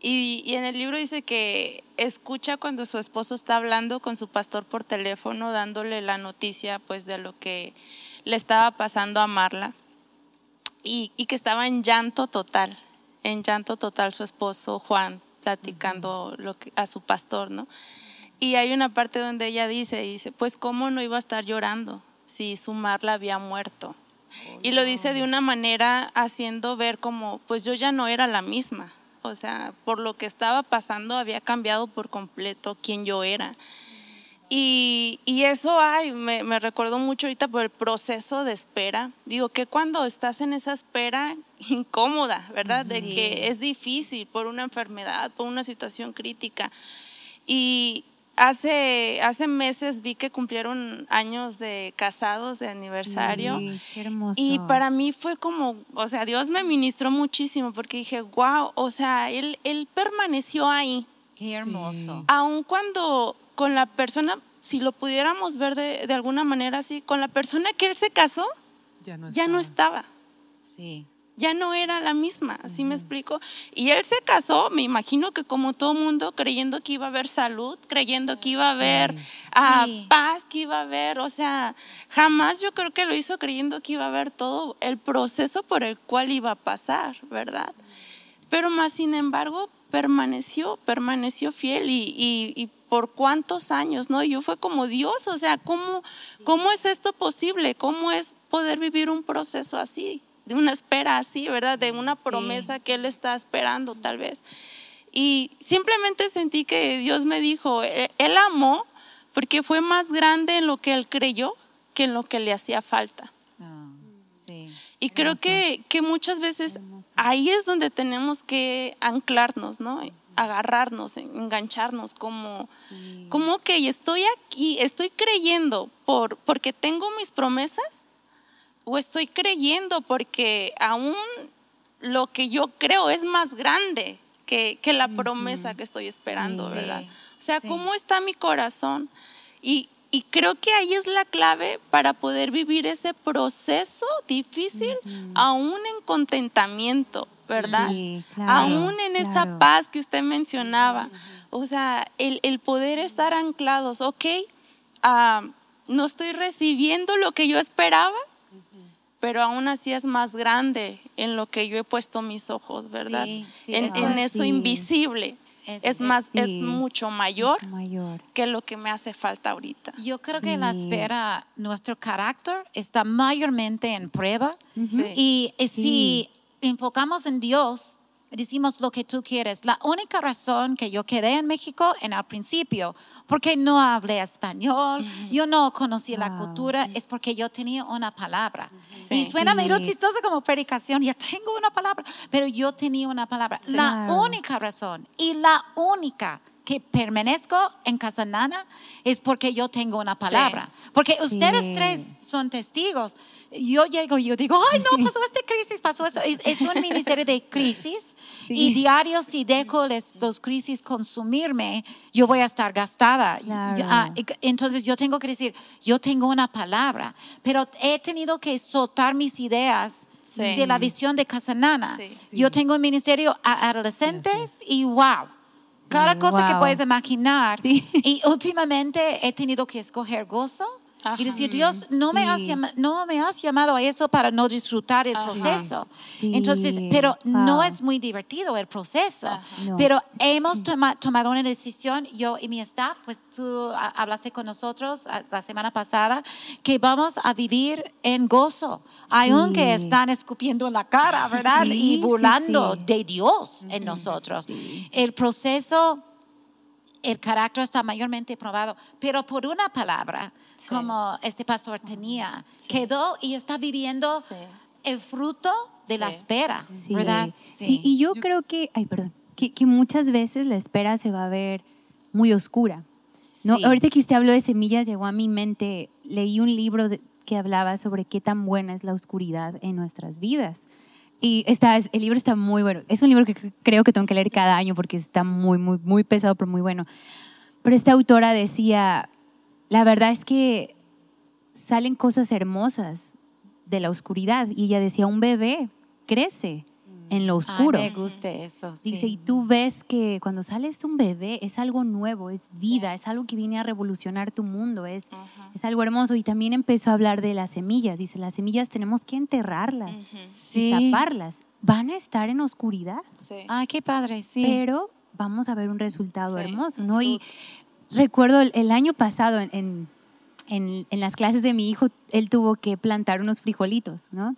Y, y en el libro dice que escucha cuando su esposo está hablando con su pastor por teléfono, dándole la noticia pues de lo que le estaba pasando a Marla y, y que estaba en llanto total, en llanto total su esposo Juan platicando lo que, a su pastor, ¿no? Y hay una parte donde ella dice, dice, pues cómo no iba a estar llorando si su Marla había muerto. y lo dice de una manera haciendo ver como, pues yo ya no era la misma. O sea, por lo que estaba pasando había cambiado por completo quién yo era. Y, y eso, ay, me, me recordó mucho ahorita por el proceso de espera. Digo que cuando estás en esa espera incómoda, ¿verdad? De Sí. que es difícil por una enfermedad, por una situación crítica. Y hace, hace meses vi que cumplieron años de casados, de aniversario. Sí, qué hermoso. Y para mí fue como, o sea, Dios me ministró muchísimo porque dije, wow, o sea, Él, él permaneció ahí Qué hermoso. aun cuando con la persona, si lo pudiéramos ver de, de alguna manera así, con la persona que él se casó, Ya no, ya no estaba, Sí. Ya no era la misma, ¿así me explico? Y él se casó, me imagino que como todo mundo, creyendo que iba a haber salud, creyendo que iba a haber ah, Sí. paz, que iba a haber, o sea, jamás yo creo que lo hizo creyendo que iba a haber todo el proceso por el cual iba a pasar, ¿verdad? Pero más sin embargo, permaneció, permaneció fiel y, y- y por cuántos años, ¿no? Yo fue como Dios, o sea, ¿cómo, ¿cómo es esto posible? ¿Cómo es poder vivir un proceso así? De una espera así, ¿verdad? De una promesa que Él está esperando tal vez. Y simplemente sentí que Dios me dijo, "Él- Él amó porque fue más grande en lo que Él creyó que en lo que le hacía falta. Ah, sí. Y creo que, que muchas veces ahí es donde tenemos que anclarnos, ¿no? Agarrarnos, engancharnos, como, como que estoy aquí, estoy creyendo por, porque tengo mis promesas, o estoy creyendo porque aún lo que yo creo es más grande que, que la promesa que estoy esperando, Sí. ¿verdad? O sea, Sí. ¿cómo está mi corazón? Y, y creo que ahí es la clave para poder vivir ese proceso difícil, aún en contentamiento, ¿verdad? Sí, claro, aún en esa claro. paz que usted mencionaba. O sea, el, el poder estar anclados, ok, ah, no estoy recibiendo lo que yo esperaba, pero aún así es más grande en lo que yo he puesto mis ojos, ¿verdad? Sí, sí, en, eso en es. eso Sí. invisible. Es- Es, más, es mucho mayor Mucho mayor. que lo que me hace falta ahorita. Yo creo que la espera, nuestro carácter está mayormente en prueba. Sí. Y Sí. si enfocamos en Dios, decimos lo que tú quieres. La única razón que yo quedé en México en el principio, porque no hablé español, yo no conocía la Wow. cultura, es porque yo tenía una palabra. Sí. Y suena medio Sí. chistoso como predicación, ya tengo una palabra, pero yo tenía una palabra. La Claro. única razón y la única que permanezco en Casanana es porque yo tengo una palabra. Porque ustedes tres son testigos. Yo llego y yo digo, ay, no, pasó esta crisis, pasó eso. Es, es un ministerio de crisis Sí. y diario si dejo los crisis consumirme, yo voy a estar gastada. Claro. Ah, entonces yo tengo que decir, yo tengo una palabra, pero he tenido que soltar mis ideas Sí. de la visión de Casanana. Sí. Yo tengo un ministerio a adolescentes y wow. Cada cosa que puedes imaginar. Sí. Y últimamente he tenido que escoger gozo Ajá. y decir, Dios, no, me has Sí. llama- no me has llamado a eso para no disfrutar el Ajá. proceso. Sí. Entonces, pero no es muy divertido el proceso. No. Pero hemos toma- tomado una decisión, yo y mi staff, pues tú hablaste con nosotros la semana pasada, que vamos a vivir en gozo, aunque están escupiendo en la cara, ¿verdad? Y burlando de Dios en nosotros. El proceso el carácter está mayormente probado, pero por una palabra, Sí. como este pastor tenía, quedó y está viviendo Sí. el fruto de la espera, Sí. ¿verdad? Sí. y yo, creo que, ay, perdón, que, que muchas veces la espera se va a ver muy oscura. ¿no? Ahorita que usted habló de semillas, llegó a mi mente, leí un libro de- que hablaba sobre qué tan buena es la oscuridad en nuestras vidas. Y está, el libro está muy bueno. Es un libro que cre- creo que tengo que leer cada año porque está muy, muy, muy pesado, pero muy bueno. Pero esta autora decía, la verdad es que salen cosas hermosas de la oscuridad. Y ella decía, un bebé crece en lo oscuro. Ay, me gusta eso. sí. Dice, y tú ves que cuando sales un bebé es algo nuevo, es vida, es algo que viene a revolucionar tu mundo, es, es algo hermoso. Y también empezó a hablar de las semillas. Dice, las semillas tenemos que enterrarlas Sí. taparlas. Van a estar en oscuridad, Sí. Ay, qué padre, sí. pero vamos a ver un resultado hermoso, ¿no? Y recuerdo el, el año pasado en, en, en- en las clases de mi hijo, él tuvo que plantar unos frijolitos, ¿no?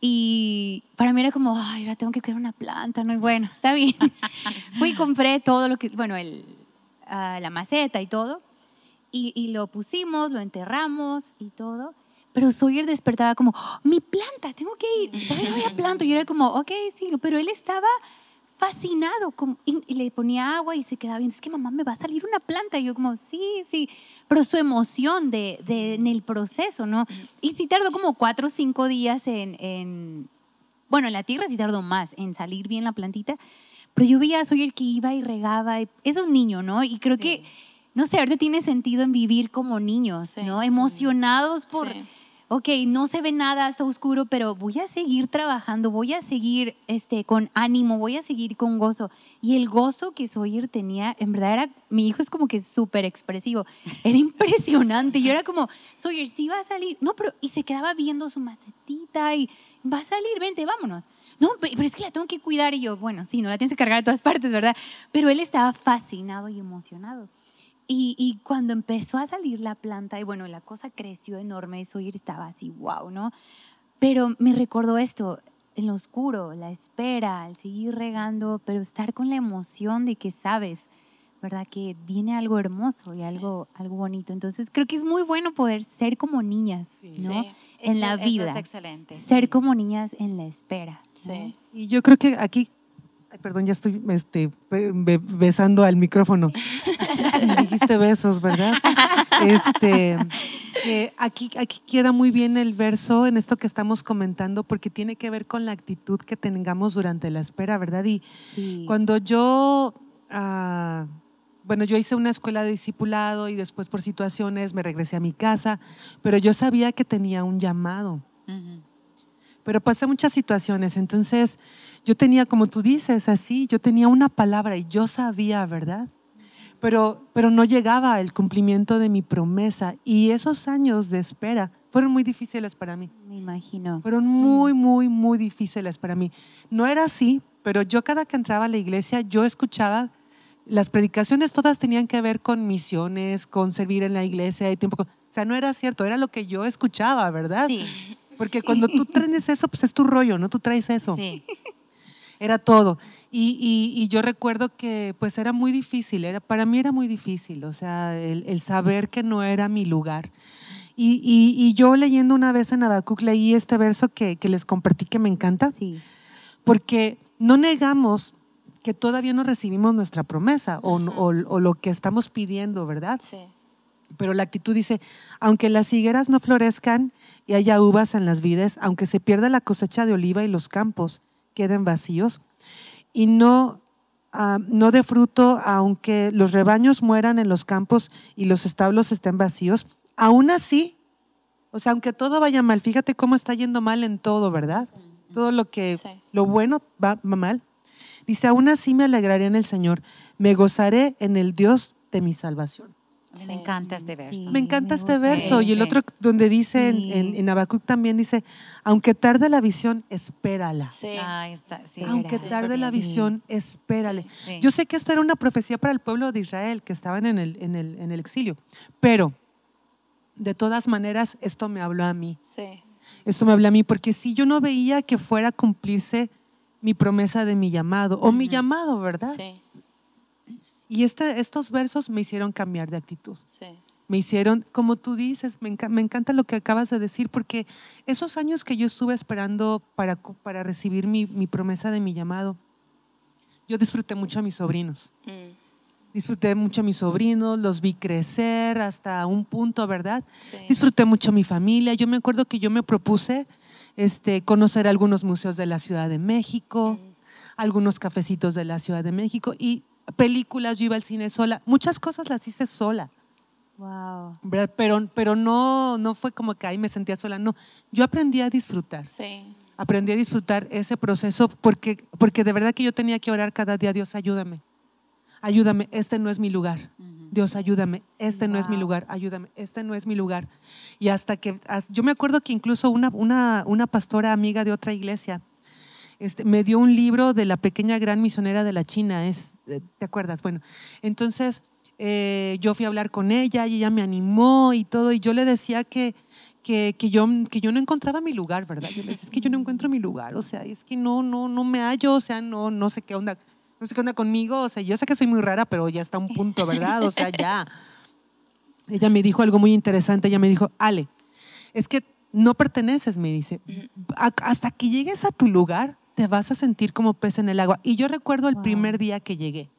Y para mí era como, ay, ahora tengo que crear una planta, ¿no? Y bueno, está bien. Fui y compré todo lo que, bueno, el, ah, la maceta y todo. Y, y lo pusimos, lo enterramos y todo. Pero Sawyer despertaba como, "Oh, mi planta, tengo que ir. Todavía no había planta. Y yo era como, ok, sí. Pero él estaba fascinado como- y, y le ponía agua y se quedaba viendo, es que mamá me va a salir una planta. Y yo como, sí, sí. Pero su emoción de, de- en el proceso, ¿no? Y sí tardó como cuatro o cinco días en, en- bueno, en la tierra sí tardó más en salir bien la plantita. Pero yo veía a Sawyer que iba y regaba. y- es un niño, ¿no? Y creo que, no sé, ahorita tiene sentido en vivir como niños, Sí. ¿no? Emocionados por, Sí. Ok, no se ve nada, está oscuro, pero voy a seguir trabajando, voy a seguir este, con ánimo, voy a seguir con gozo. Y el gozo que Sawyer tenía, en verdad era, mi hijo es como que súper expresivo, era impresionante. Yo era como, Sawyer, sí va a salir. No, pero, y se quedaba viendo su macetita y va a salir, vente, vámonos. No, pe- pero es que la tengo que cuidar. Y yo, bueno, sí, no la tienes que cargar a todas partes, ¿verdad? Pero él estaba fascinado y emocionado. Y, y cuando empezó a salir la planta, y bueno, la cosa creció enorme, Sawyer estaba así, wow, ¿no? Pero me recordó esto, en lo oscuro, la espera, el seguir regando, pero estar con la emoción de que sabes, ¿verdad? Que viene algo hermoso y Sí. algo, algo bonito. Entonces creo que es muy bueno poder ser como niñas, Sí. ¿no? Sí. En Eso- la eso vida. es excelente. Ser como niñas en la espera. ¿no? Sí. Y yo creo que aquí, ay, perdón, ya estoy este, be- be- besando al micrófono. Dijiste besos, ¿verdad? Este, aquí, aquí queda muy bien el verso en esto que estamos comentando porque tiene que ver con la actitud que tengamos durante la espera, ¿verdad? Y Sí. cuando yo, ah, bueno, yo hice una escuela de discipulado y después por situaciones me regresé a mi casa, pero yo sabía que tenía un llamado Ujú. Pero pasé muchas situaciones. Entonces, yo tenía, como tú dices, así, yo tenía una palabra y yo sabía, ¿verdad? Pero, pero no llegaba el cumplimiento de mi promesa. Y esos años de espera fueron muy difíciles para mí. Me imagino. Fueron muy, muy, muy difíciles para mí. No era así, pero yo cada que entraba a la iglesia, yo escuchaba, las predicaciones todas tenían que ver con misiones, con servir en la iglesia y tiempo. o sea, no era cierto, era lo que yo escuchaba, ¿verdad? Sí, Porque cuando tú traes eso, pues es tu rollo, ¿no? Tú traes eso. sí. Era todo. Y, y- y yo recuerdo que pues era muy difícil, era, para mí era muy difícil, o sea, el, el saber que no era mi lugar. Y, y- y yo leyendo una vez en Habacuc leí este verso que, que les compartí que me encanta, Sí. porque no negamos que todavía no recibimos nuestra promesa o, o- o lo que estamos pidiendo, ¿verdad? Sí. Pero la actitud dice, aunque las higueras no florezcan y haya uvas en las vides, aunque se pierda la cosecha de oliva y los campos queden vacíos, y no, ah, no de fruto, aunque los rebaños mueran en los campos y los establos estén vacíos, aún así, o sea, aunque todo vaya mal, fíjate cómo está yendo mal en todo, ¿verdad? Todo lo que, Sí. lo bueno va, va mal. Dice, aún así me alegraré en el Señor, me gozaré en el Dios de mi salvación. Sí. Me encanta este verso. Sí. Me encanta este verso. Sí, y el sí. otro donde dice en, Sí. en, en Habacuc también dice, aunque tarde la visión, espérala. Sí. Ahí está, sí. Aunque tarde la Sí. visión, espérale. Sí. Yo sé que esto era una profecía para el pueblo de Israel que estaban en el, en el, en el exilio, pero de todas maneras esto me habló a mí. Sí. Esto me habló a mí porque si yo no veía que fuera a cumplirse mi promesa de mi llamado, o mi llamado, ¿verdad? Sí. Y este, estos versos me hicieron cambiar de actitud. Sí. me hicieron, como tú dices, me, enca- me encanta lo que acabas de decir, porque esos años que yo estuve esperando para, para recibir mi, mi promesa de mi llamado, yo disfruté mucho a mis sobrinos. Mm. Disfruté mucho a mis sobrinos, los vi crecer hasta un punto, ¿verdad? Sí. Disfruté mucho a mi familia. Yo me acuerdo que yo me propuse este, conocer algunos museos de la Ciudad de México, Mm. algunos cafecitos de la Ciudad de México y películas, yo iba al cine sola. Muchas cosas las hice sola. Wow. ¿verdad? Pero, pero no, no fue como que ahí me sentía sola, no. Yo aprendí a disfrutar, Sí. aprendí a disfrutar ese proceso porque, porque de verdad que yo tenía que orar cada día, Dios, ayúdame, ayúdame, este no es mi lugar. Dios, ayúdame, este no es mi Wow. lugar, ayúdame, este no es mi lugar. Y hasta que, yo me acuerdo que incluso una, una, una pastora amiga de otra iglesia este, me dio un libro de la pequeña gran misionera de la China, es, eh, ¿te acuerdas? Bueno, entonces eh, yo fui a hablar con ella y ella me animó y todo, y yo le decía que, que, que yo, que yo no encontraba mi lugar, ¿verdad? Yo le decía, es que yo no encuentro mi lugar, o sea, es que no, no, no me hallo, o sea, no, no sé qué onda, no sé qué onda conmigo, o sea, yo sé que soy muy rara, pero ya está un punto, ¿verdad? O sea, ya. Ella me dijo algo muy interesante, ella me dijo, Ale, es que no perteneces, me dice, hasta que llegues a tu lugar, te vas a sentir como pez en el agua. Y yo recuerdo el Wow. primer día que llegué,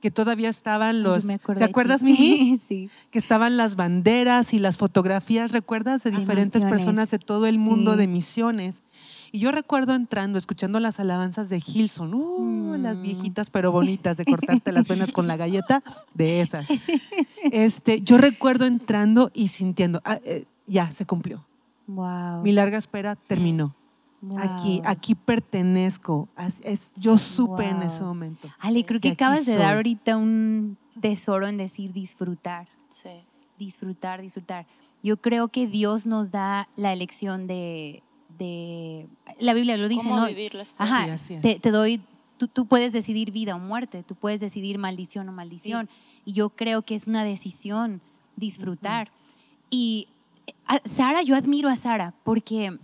que todavía estaban los, me acuerdo ¿te acuerdas, Mimi? sí. que estaban las banderas y las fotografías, ¿recuerdas? De Ay, diferentes personas de todo el mundo Sí. de misiones. Y yo recuerdo entrando, escuchando las alabanzas de Gilson, uh, las Mm. viejitas pero bonitas de cortarte las venas con la galleta, de esas. Este, yo recuerdo entrando y sintiendo, ah, eh, ya se cumplió. Wow. Mi larga espera terminó. Aquí, aquí pertenezco. Es- yo supe en ese Wow. momento. Ale, creo que aquí acabas de dar ahorita un tesoro en decir disfrutar, Sí. disfrutar, disfrutar. Yo creo que Dios nos da la elección de, de la Biblia lo dice, ¿Cómo ¿no? vivir las Ajá, Sí, así es. Te, te doy, tú, tú puedes decidir vida o muerte, tú puedes decidir maldición o maldición. Y yo creo que es una decisión disfrutar. Y eh, a- Sara, yo admiro a Sara porque,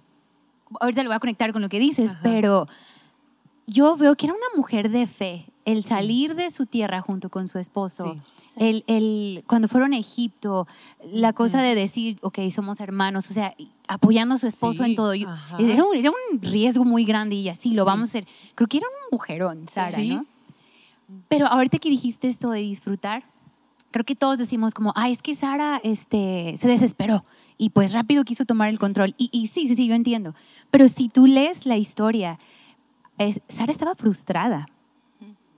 ahorita lo voy a conectar con lo que dices, Ajá. pero yo veo que era una mujer de fe. El salir de su tierra junto con su esposo, Sí. Sí. el, el- cuando fueron a Egipto, la cosa de decir, ok, somos hermanos, o sea, apoyando a su esposo Sí, en todo. Yo- era, un, era un riesgo muy grande y así lo Sí. vamos a hacer. Creo que era un mujerón, Sara, Sí. ¿no? Pero ahorita que dijiste esto de disfrutar, creo que todos decimos como, ay, es que Sara este, se desesperó y pues rápido quiso tomar el control. Y, y sí, sí, sí, yo entiendo. Pero si tú lees la historia, es- Sara estaba frustrada.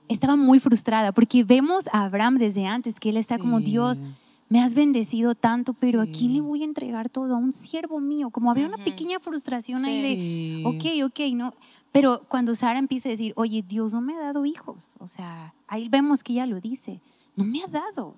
Estaba muy frustrada porque vemos a Abraham desde antes que él está como Sí. Dios, me has bendecido tanto, pero ¿a Sí. quién le voy a entregar todo? A un siervo mío. Como había una pequeña frustración ahí de, Sí. ok, ok, ¿no? Pero cuando Sara empieza a decir, oye, Dios no me ha dado hijos, o sea, ahí vemos que ella lo dice, no me ha dado.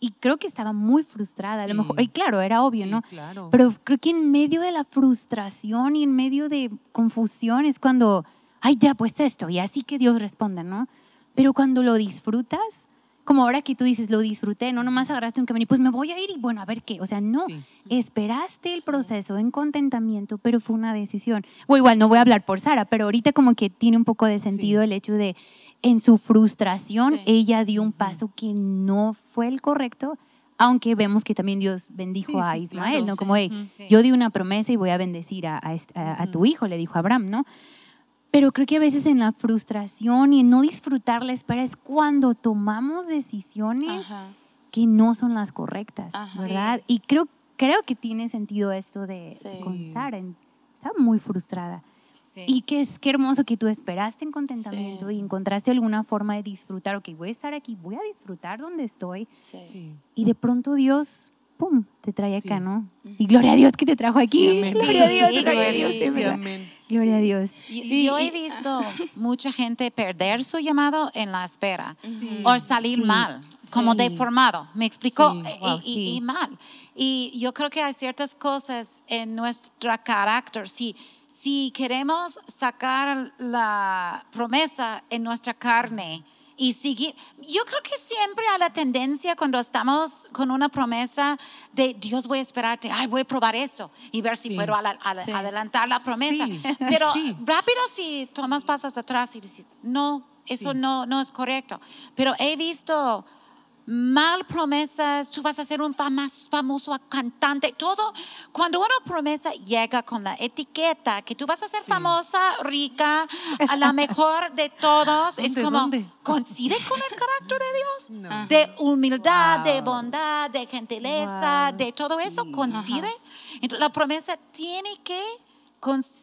Y creo que estaba muy frustrada, a lo Sí. mejor, y claro, era obvio, Sí, ¿no? Claro. Pero creo que en medio de la frustración y en medio de confusión es cuando, ay, ya, pues esto, y así que Dios responda, ¿no? Pero cuando lo disfrutas, como ahora que tú dices, lo disfruté, no nomás agarraste un camino y pues me voy a ir y bueno, a ver qué. O sea, no, Sí. esperaste el proceso en contentamiento, pero fue una decisión. O igual, no voy a hablar por Sara, pero ahorita como que tiene un poco de sentido Sí. el hecho de, en su frustración, Sí. ella dio un paso que no fue el correcto, aunque vemos que también Dios bendijo Sí, a sí, Ismael, claro, ¿no? Como, hey, yo di una promesa y voy a bendecir a, a este- a- tu hijo, le dijo Abraham, ¿no? Pero creo que a veces en la frustración y en no disfrutar la espera es cuando tomamos decisiones Ajá. que no son las correctas, Ajá. ¿verdad? Y creo, creo que tiene sentido esto de Sí. con. Sara. Estaba muy frustrada. Sí. Y que es qué hermoso que tú esperaste en contentamiento Sí. y encontraste alguna forma de disfrutar. Ok, voy a estar aquí, voy a disfrutar donde estoy. Sí. Sí. Y de pronto Dios, ¡pum!, te trae acá, Sí. ¿no? Y gloria a Dios que te trajo aquí. Sí, gloria a Dios, Sí, gloria a sí, Dios, sí, sí, Sí. Gloria a Dios. Y- Sí, yo he visto mucha gente perder su llamado en la espera Sí. o salir Sí. mal, como Sí. deformado. ¿Me explicó? Sí. Y- Wow, y, sí. y mal. Y yo creo que hay ciertas cosas en nuestro carácter. Si, si queremos sacar la promesa en nuestra carne y seguir, yo creo que siempre hay la tendencia cuando estamos con una promesa de Dios voy a esperarte, ay, voy a probar esto y ver si Sí. puedo ala- ala- Sí. adelantar la promesa. Sí, Pero rápido si tomas pasos atrás y dices, no, eso no, no es correcto. Pero he visto mal promesas, tú vas a ser un famas- famoso cantante, todo. Cuando una promesa llega con la etiqueta que tú vas a ser famosa, rica, a la mejor de todos, es ¿Dónde, como, dónde? coincide con el carácter de Dios. No. De humildad, de bondad, de gentileza, Wow, de todo eso sí. coincide. Entonces, la promesa tiene que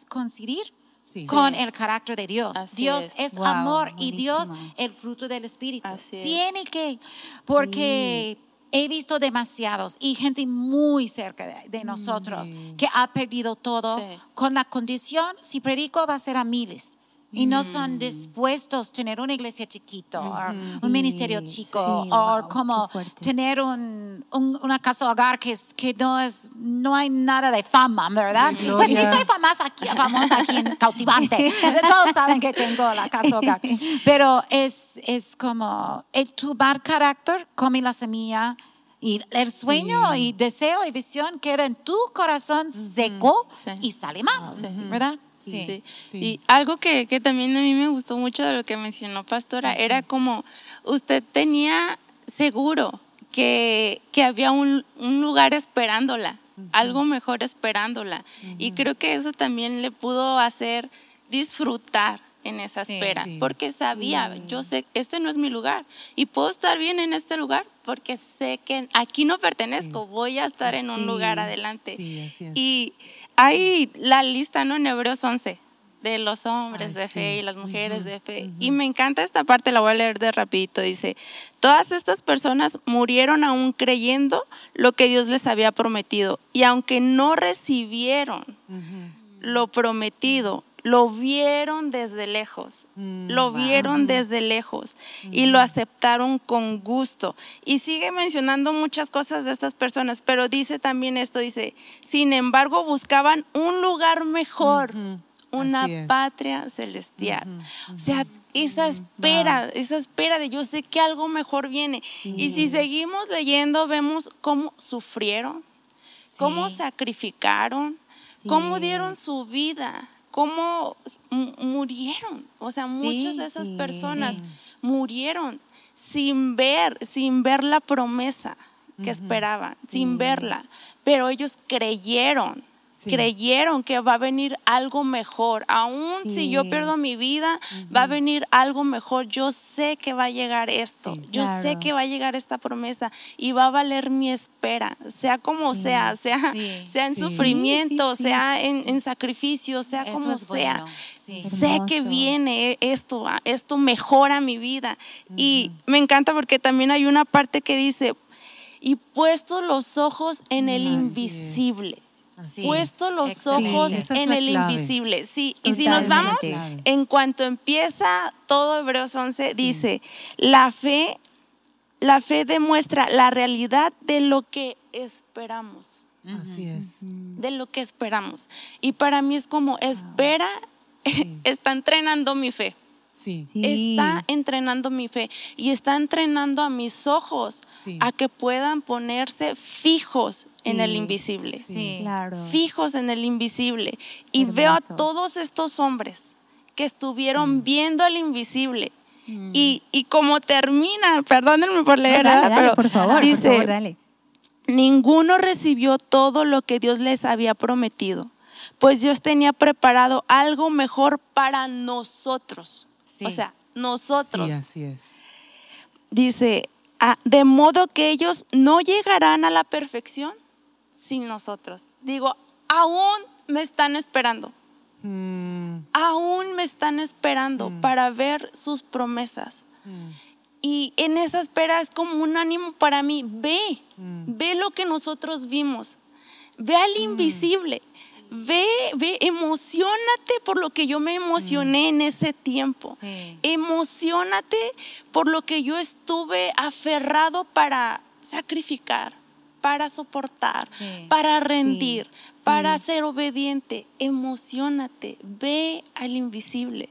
coincidir Sí. con el carácter de Dios. Así Dios es. es, Wow, amor y Dios buenísimo. el fruto del Espíritu. Así es. Tiene que, porque he visto demasiados y gente muy cerca de, de nosotros Sí. que ha perdido todo Sí. con la condición, si predico va a ser a miles. Y no son dispuestos a tener una iglesia chiquito o un ministerio chico sí, o wow, como tener un, un- una casa hogar que, es, que no, es, no hay nada de fama, ¿verdad? Pues sí soy famosa aquí, famosa aquí en Cautivante. Todos saben que tengo la casa hogar. Pero es, es como el, tu mal carácter come la semilla y el sueño Sí. y deseo y visión queda en tu corazón seco Sí. y sale mal, Sí. ¿verdad? Sí. Sí. Y algo que, que también a mí me gustó mucho de lo que mencionó Pastora era como usted tenía seguro que, que había un, un lugar esperándola, algo mejor esperándola. Y creo que eso también le pudo hacer disfrutar en esa Sí. espera, Sí. porque sabía, yo sé, este no es mi lugar y puedo estar bien en este lugar porque sé que aquí no pertenezco, voy a estar en un Sí. lugar adelante. Sí, así es. Y hay la lista, ¿no? En Hebreos 11, de los hombres Ay, de fe y las mujeres de fe. Y me encanta esta parte, la voy a leer de rapidito. Dice, todas estas personas murieron aún creyendo lo que Dios les había prometido. Y aunque no recibieron lo prometido, lo vieron desde lejos, Mm, lo wow. vieron desde lejos y lo aceptaron con gusto. Y sigue mencionando muchas cosas de estas personas, pero dice también esto, dice, sin embargo buscaban un lugar mejor, una patria celestial. Ujú, O sea, esa espera, esa espera de yo sé que algo mejor viene. Y si seguimos leyendo, vemos cómo sufrieron, cómo Sí. sacrificaron, cómo dieron su vida, cómo mu- murieron. O sea, Sí, muchas de esas sí, personas sí. murieron sin ver, sin ver la promesa que esperaban, sin verla. Pero ellos creyeron. Sí. Creyeron que va a venir algo mejor. Aún si yo pierdo mi vida, va a venir algo mejor. Yo sé que va a llegar esto. Sí. Yo sé que va a llegar esta promesa y va a valer mi espera, sea como sea, sea, sea en sufrimiento, sea en, en sacrificio, sea Eso como sea. bueno. Sé que viene esto, esto mejora mi vida. Y me encanta porque también hay una parte que dice, y puesto los ojos en el Así invisible. Sí. Puesto los excelente. ojos es en el clave. invisible. Sí, y si nos vamos, en cuanto empieza todo Hebreos 11, dice, la fe la fe demuestra la realidad de lo que esperamos, Así es. de lo que esperamos. Y para mí es como, espera, está entrenando mi fe. Sí. Sí. Está entrenando mi fe y está entrenando a mis ojos Sí. a que puedan ponerse fijos en el invisible. Sí. Claro. Fijos en el invisible. Y veo a Hermoso. todos estos hombres que estuvieron viendo el invisible. Y, y como termina, perdónenme por No, leer, dale, ¿verdad? dale, pero por favor, dice, por favor, dale. ninguno recibió todo lo que Dios les había prometido, pues Dios tenía preparado algo mejor para nosotros. Sí. O sea, nosotros. Sí, así es. Dice, "Ah, de modo que ellos no llegarán a la perfección sin nosotros. Digo, aún me están esperando, Mm, aún me están esperando Mm. para ver sus promesas. mm, Y en esa espera es como un ánimo para mí. Ve, ve lo que nosotros vimos. Ve al invisible. Ve, ve, emocionate por lo que yo me emocioné en ese tiempo. Sí. Emocionate por lo que yo estuve aferrado para sacrificar, para soportar, Sí. para rendir, sí. para ser obediente. Emocionate, ve al invisible,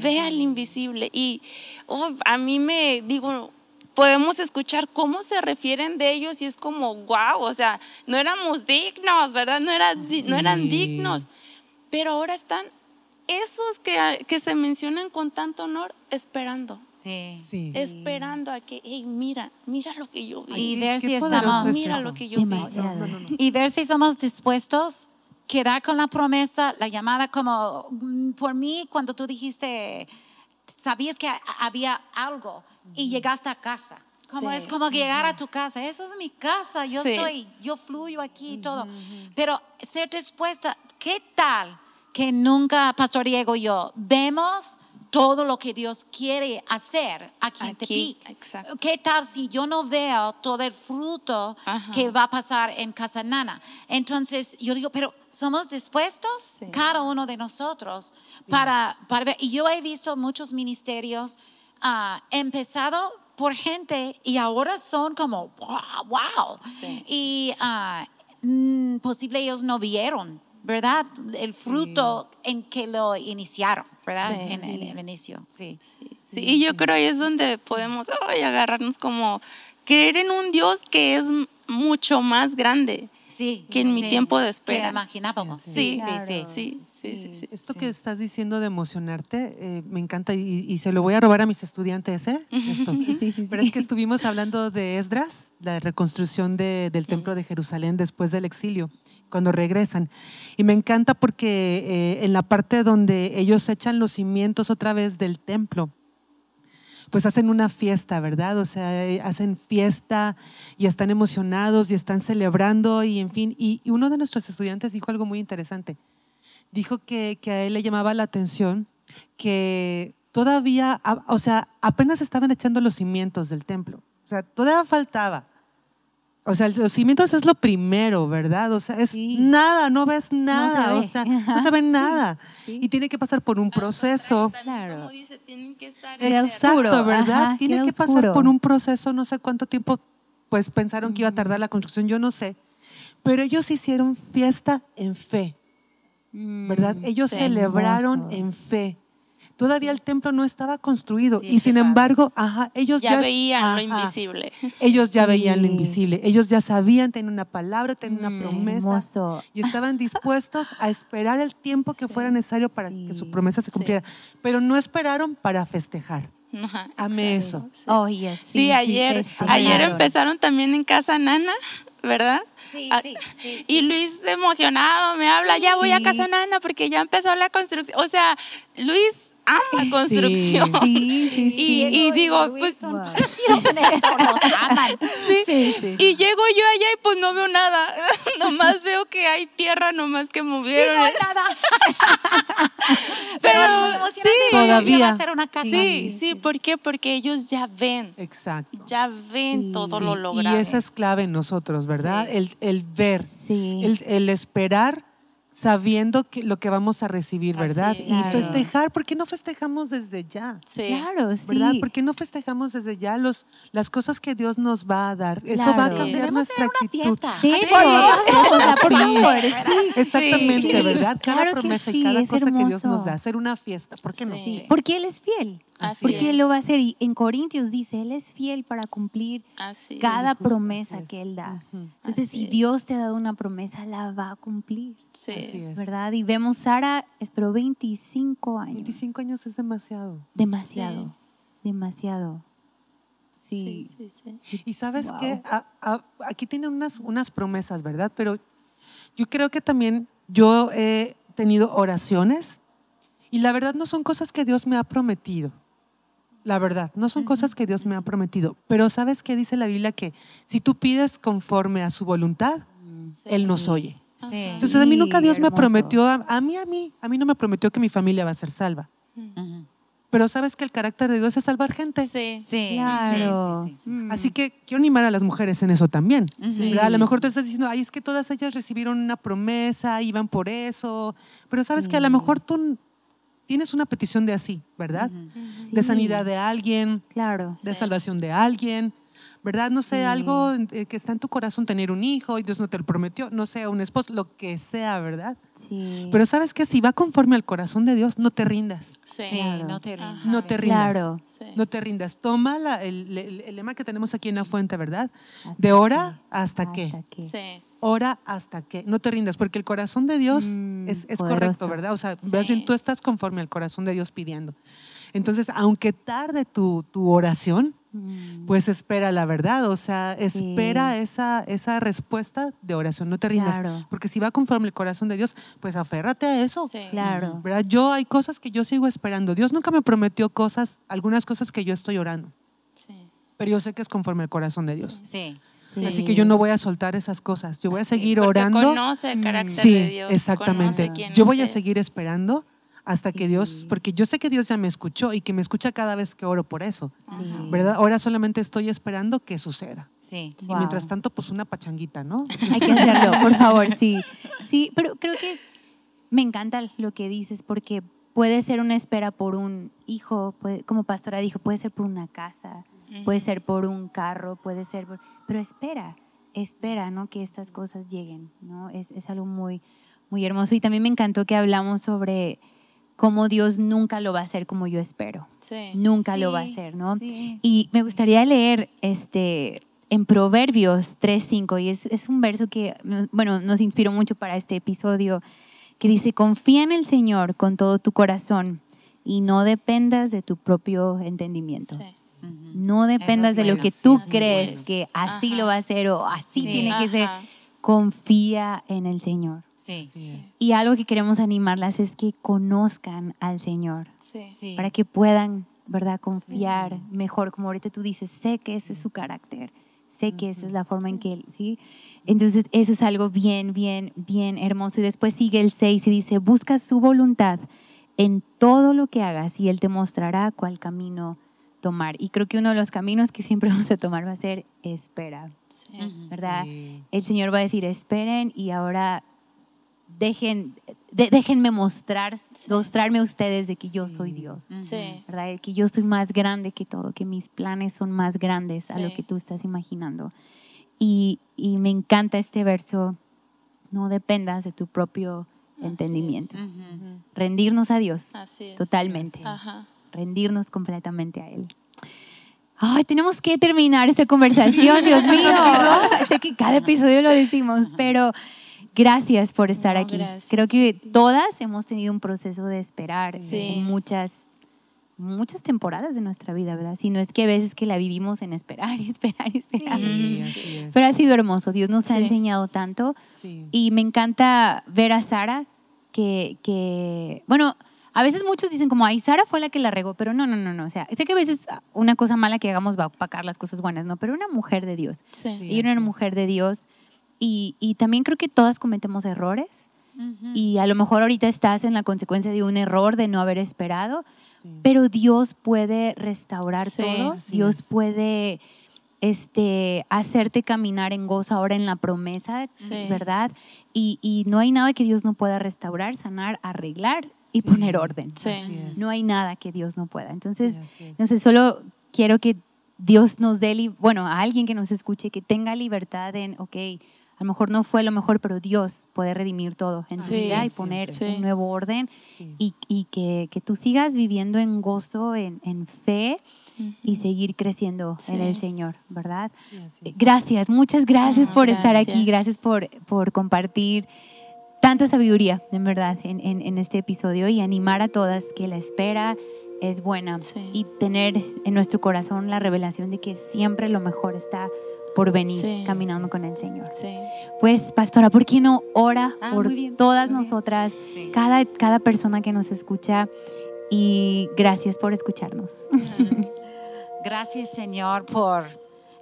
ve al invisible. Y oh, a mí me digo, podemos escuchar cómo se refieren de ellos y es como, wow, o sea, no éramos dignos, ¿verdad? No, era, di- no eran Sí. dignos. Pero ahora están esos que, que se mencionan con tanto honor esperando. Sí. sí. Esperando a que, hey, mira, mira lo que yo vi. Y ver si estamos, es mira lo que yo vi. Demasiado. No, no, no. y ver si somos dispuestos quedar con la promesa, la llamada como mm, por mí cuando tú dijiste sabías que ha- había algo y llegaste a casa. Como Sí. es como llegar a tu casa, eso es mi casa, yo Sí. estoy, yo fluyo aquí y todo. Pero ser dispuesta, ¿qué tal que nunca Pastor Diego y yo vemos todo lo que Dios quiere hacer aquí, en Tepic? exacto. ¿Qué tal si yo no veo todo el fruto Ajá. que va a pasar en Casa Nana? Entonces yo digo, pero ¿somos dispuestos? Sí. Cada uno de nosotros para, para ver. Y yo he visto muchos ministerios ah, empezado por gente y ahora son como, wow, wow. Sí. Y mm, posible ellos no vieron, ¿verdad? El fruto en que lo iniciaron, ¿verdad? Sí. en, en el inicio, sí. Sí, y yo creo ahí es donde podemos ay, agarrarnos como creer en un Dios que es mucho más grande. Sí. Que en mi tiempo de Que espera. imaginábamos. Sí, Sí, sí. Sí. Sí, sí, sí, sí. Esto Sí. que estás diciendo de emocionarte, eh, me encanta y, y se lo voy a robar a mis estudiantes, ¿eh? Esto. Sí, sí, sí. Pero es que estuvimos hablando de Esdras, la reconstrucción de- del templo de Jerusalén después del exilio, cuando regresan. Y me encanta porque eh, en la parte donde ellos echan los cimientos otra vez del templo, pues hacen una fiesta, ¿verdad? O sea, eh, hacen fiesta y están emocionados y están celebrando y en fin. Y, y uno de nuestros estudiantes dijo algo muy interesante. Dijo que, que a él le llamaba la atención que todavía, o sea, apenas estaban echando los cimientos del templo. O sea, todavía faltaba. O sea, los cimientos es lo primero, ¿verdad? O sea, es Sí. nada, no ves nada, ve. o sea, no se ve Sí, nada. sí. Y tiene que pasar por un proceso. Claro. Como dice, tienen que estar. Exacto, ¿verdad? ajá, Tiene que pasar por un proceso, no sé cuánto tiempo, pues pensaron que iba a tardar la construcción, yo no sé. Pero ellos hicieron fiesta en fe, ¿verdad? Mm, Ellos sí. celebraron Hermoso. en fe. Todavía el templo no estaba construido Sí, y sin padre. embargo, ajá, ellos ya, Ya veían lo ajá, invisible. Ellos ya veían lo Sí. invisible, ellos ya sabían, tenían una palabra, tenían Sí, una promesa Hermoso. y estaban dispuestos a esperar el tiempo que Sí, fuera necesario para sí. que su promesa se Sí. cumpliera, pero no esperaron para festejar. Ajá, Amé eso. sí. Oh, yes. Sí, ayer, ayer empezaron también en Casa Nana, ¿verdad? Sí, Ah, sí, sí. Y Luis emocionado me habla, ya voy a. Casa Nana porque ya empezó la construcción. O sea, Luis ama construcción. Sí, sí, sí. Y, y digo, pues, son Wow. preciosos en esto, nos aman. sí, sí. y llego yo allá y pues no veo nada. nomás veo que hay tierra, nomás que movieron. No hay nada. Pero emocionante. sí. Todavía. Va a ser una casa. Sí, sí, ¿por qué? Porque ellos ya ven, Exacto. ya ven Sí. todo Sí, lo y logrado. esa es clave en nosotros, ¿verdad? Sí. El, el ver, Sí. el, el esperar sabiendo que lo que vamos a recibir, Así ¿verdad? es. Y Claro. festejar, ¿por qué no festejamos desde ya? Sí. Claro, sí. ¿Verdad? ¿Por qué no festejamos desde ya los, las cosas que Dios nos va a dar? Eso va a Claro. cambiar Debemos nuestra tener una actitud. fiesta. Sí, Sí. por favor, por Sí. sí. Exactamente, Sí. ¿verdad? Cada Claro que promesa sí, y cada cosa que Dios hermoso. nos da, hacer una fiesta, ¿por qué no? Sí. Sí, porque Él es fiel. Así Porque es. Él lo va a hacer. Y en Corintios dice, Él es fiel para cumplir Así. cada promesa es. que Él da. Entonces, Así si es. Dios te ha dado una promesa, la va a cumplir, Sí. Así es. ¿verdad? Y vemos, Sara esperó 25 años. 25 años es demasiado. Demasiado, demasiado. Sí, Sí. sí, sí. Y sabes Wow. que aquí tienen unas, unas promesas, ¿verdad? Pero yo creo que también yo he tenido oraciones y la verdad no son cosas que Dios me ha prometido. La verdad, no son cosas que Dios me ha prometido. Pero ¿sabes qué dice la Biblia? Que si tú pides conforme a su voluntad, Sí. Él nos oye. Sí. Entonces a mí nunca Dios me prometió, a, a mí, a mí, a mí no me prometió que mi familia va a ser salva. Pero sabes que el carácter de Dios es salvar gente. Sí. Sí, Claro. sí, sí, sí, sí. Mm. Así que quiero animar a las mujeres en eso también. A lo mejor tú estás diciendo, ay, es que todas ellas recibieron una promesa, iban por eso. Pero sabes que a lo Sí. mejor tú tienes una petición de así, ¿verdad? De Sí, sanidad de alguien, Claro. de Sí. salvación de alguien, ¿verdad? No sé, Sí. algo eh, que está en tu corazón tener un hijo y Dios no te lo prometió, no sé, un esposo, lo que sea, ¿verdad? Sí. Pero sabes que si va conforme al corazón de Dios, no te rindas. Sí. Claro. no te rindas. Ajá. No te rindas. Claro. Sí. No te rindas. Toma la- el, el- el lema que tenemos aquí en la fuente, ¿verdad? Hasta De hora que- hasta qué. que. Sí. Ora hasta que no te rindas, porque el corazón de Dios Mm, es, es correcto, ¿verdad? O sea, Sí. más bien tú estás conforme al corazón de Dios pidiendo. Entonces, aunque tarde tu, tu oración, Mm, pues espera la verdad, o sea, espera esa, esa respuesta de oración, no te rindas. Claro. Porque si va conforme el corazón de Dios, pues aférrate a eso. Sí. Claro. ¿verdad? Yo hay cosas que yo sigo esperando. Dios nunca me prometió cosas, algunas cosas que yo estoy orando, Sí. pero yo sé que es conforme al corazón de Dios. Sí. Sí. Así que yo no voy a soltar esas cosas. Yo voy a seguir orando. Conoce el carácter Sí, de Dios. exactamente. Yo es voy a Él. seguir esperando hasta que Dios, porque yo sé que Dios ya me escuchó y que me escucha cada vez que oro por eso, Sí. ¿verdad? Ahora solamente estoy esperando que suceda. Sí. Y Wow. mientras tanto, pues una pachanguita, ¿no? Hay que hacerlo, por favor, sí. Sí, pero creo que me encanta lo que dices porque puede ser una espera por un hijo, puede- como pastora dijo, puede ser por una casa, puede ser por un carro, puede ser por... Pero espera, espera, ¿no? Que estas cosas lleguen, ¿no? Es, es algo muy, muy hermoso. Y también me encantó que hablamos sobre cómo Dios nunca lo va a hacer como yo espero. Sí. Nunca lo va a hacer, ¿no? sí. Y me gustaría leer este en Proverbios 3.5, y es, es un verso que, bueno, nos inspiró mucho para este episodio, que dice, confía en el Señor con todo tu corazón y no dependas de tu propio entendimiento. Sí. No dependas de lo que tú crees es. que así Ajá. lo va a hacer o así Sí. tiene que ser. Confía en el Señor. Sí. Y algo que queremos animarlas es que conozcan al Señor Sí. Sí. para que puedan, ¿verdad?, confiar mejor, como ahorita tú dices, sé que ese es su carácter, sé que esa es la forma en que él, ¿sí? Entonces, eso es algo bien, bien, bien hermoso. Y después sigue el 6 y dice, busca su voluntad en todo lo que hagas y él te mostrará cuál camino tomar. Y creo que uno de los caminos que siempre vamos a tomar va a ser espera, Sí. ¿verdad? Sí. El Señor va a decir, esperen y ahora dejen, de- déjenme mostrar, Sí. mostrarme a ustedes de que yo soy Dios. ¿verdad? De Que yo soy más grande que todo, que mis planes son más grandes a lo que tú estás imaginando. Y, y me encanta este verso, no dependas de tu propio Así entendimiento. es. Rendirnos a Dios, Así es. totalmente. Ajá. Rendirnos completamente a Él. Ay, tenemos que terminar esta conversación, Dios mío. sé que cada episodio lo decimos, pero gracias por estar No, aquí. gracias. Creo que todas hemos tenido un proceso de esperar Sí. en muchas muchas temporadas de nuestra vida, ¿verdad? Si no es que a veces que la vivimos en esperar y esperar y esperar. Sí, así es. Pero ha sido hermoso, Dios nos ha Sí. enseñado tanto Sí. y me encanta ver a Sara que, que, bueno, a veces muchos dicen como, ay, Sara fue la que la regó, pero no, no, no, no, o sea, sé que a veces una cosa mala que hagamos va a opacar las cosas buenas, ¿no? Pero una mujer de Dios, Sí. Sí. y una mujer de Dios, y, y también creo que todas cometemos errores, Ujú. y a lo mejor ahorita estás en la consecuencia de un error de no haber esperado, Sí. pero Dios puede restaurar Sí, todo, Dios es. puede este, hacerte caminar en gozo ahora en la promesa, Sí. ¿verdad? Y, y no hay nada que Dios no pueda restaurar, sanar, arreglar y Sí. poner orden. Sí. No hay nada que Dios no pueda. Entonces, Sí, así es. no sé, solo quiero que Dios nos dé, bueno, a alguien que nos escuche, que tenga libertad en, ok, a lo mejor no fue lo mejor, pero Dios puede redimir todo en su Sí, vida y sí, poner sí. un nuevo orden Sí. y, y que, que tú sigas viviendo en gozo, en, en fe y seguir creciendo en el Sí. Señor, ¿verdad? Sí. Gracias, muchas gracias Ah, por estar aquí, gracias. gracias por, por compartir tanta sabiduría, en verdad, en, en- en este episodio y animar a todas que la espera es buena Sí. y tener en nuestro corazón la revelación de que siempre lo mejor está por venir Sí. caminando con el Señor. Pues, pastora, ¿por qué no ora Ah, por bien, todas nosotras, cada persona que nos escucha? Y gracias por escucharnos. Gracias, Señor, por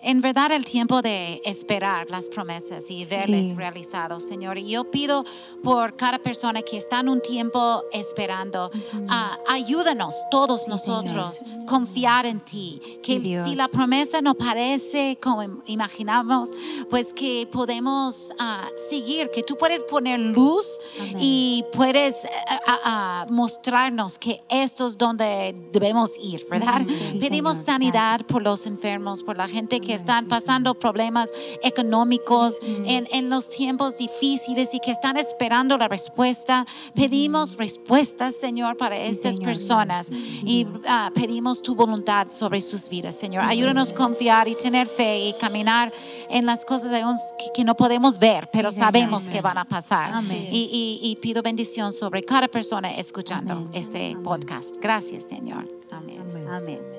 en verdad el tiempo de esperar las promesas y verles Sí. realizados, Señor. Y yo pido por cada persona que está en un tiempo esperando, ah, ayúdanos todos nosotros confiar en ti. Que Sí, Dios. si la promesa no parece como im- imaginamos, pues que podemos ah, seguir, que tú puedes poner luz Amén. y puedes ah, mostrarnos que esto es donde debemos ir, ¿verdad? Pedimos Señor, sanidad gracias. por los enfermos, por la gente que Amén, están pasando problemas económicos. En, en los tiempos difíciles y que están esperando la respuesta. Pedimos respuestas, Señor, para estas personas y ah, pedimos tu voluntad sobre sus vidas, Señor. Ayúdanos a confiar y tener fe y caminar en las cosas que, que no podemos ver, pero sabemos que van a pasar. Y, y- y pido bendición sobre cada persona escuchando este podcast. Gracias, Señor. Amén. Amén.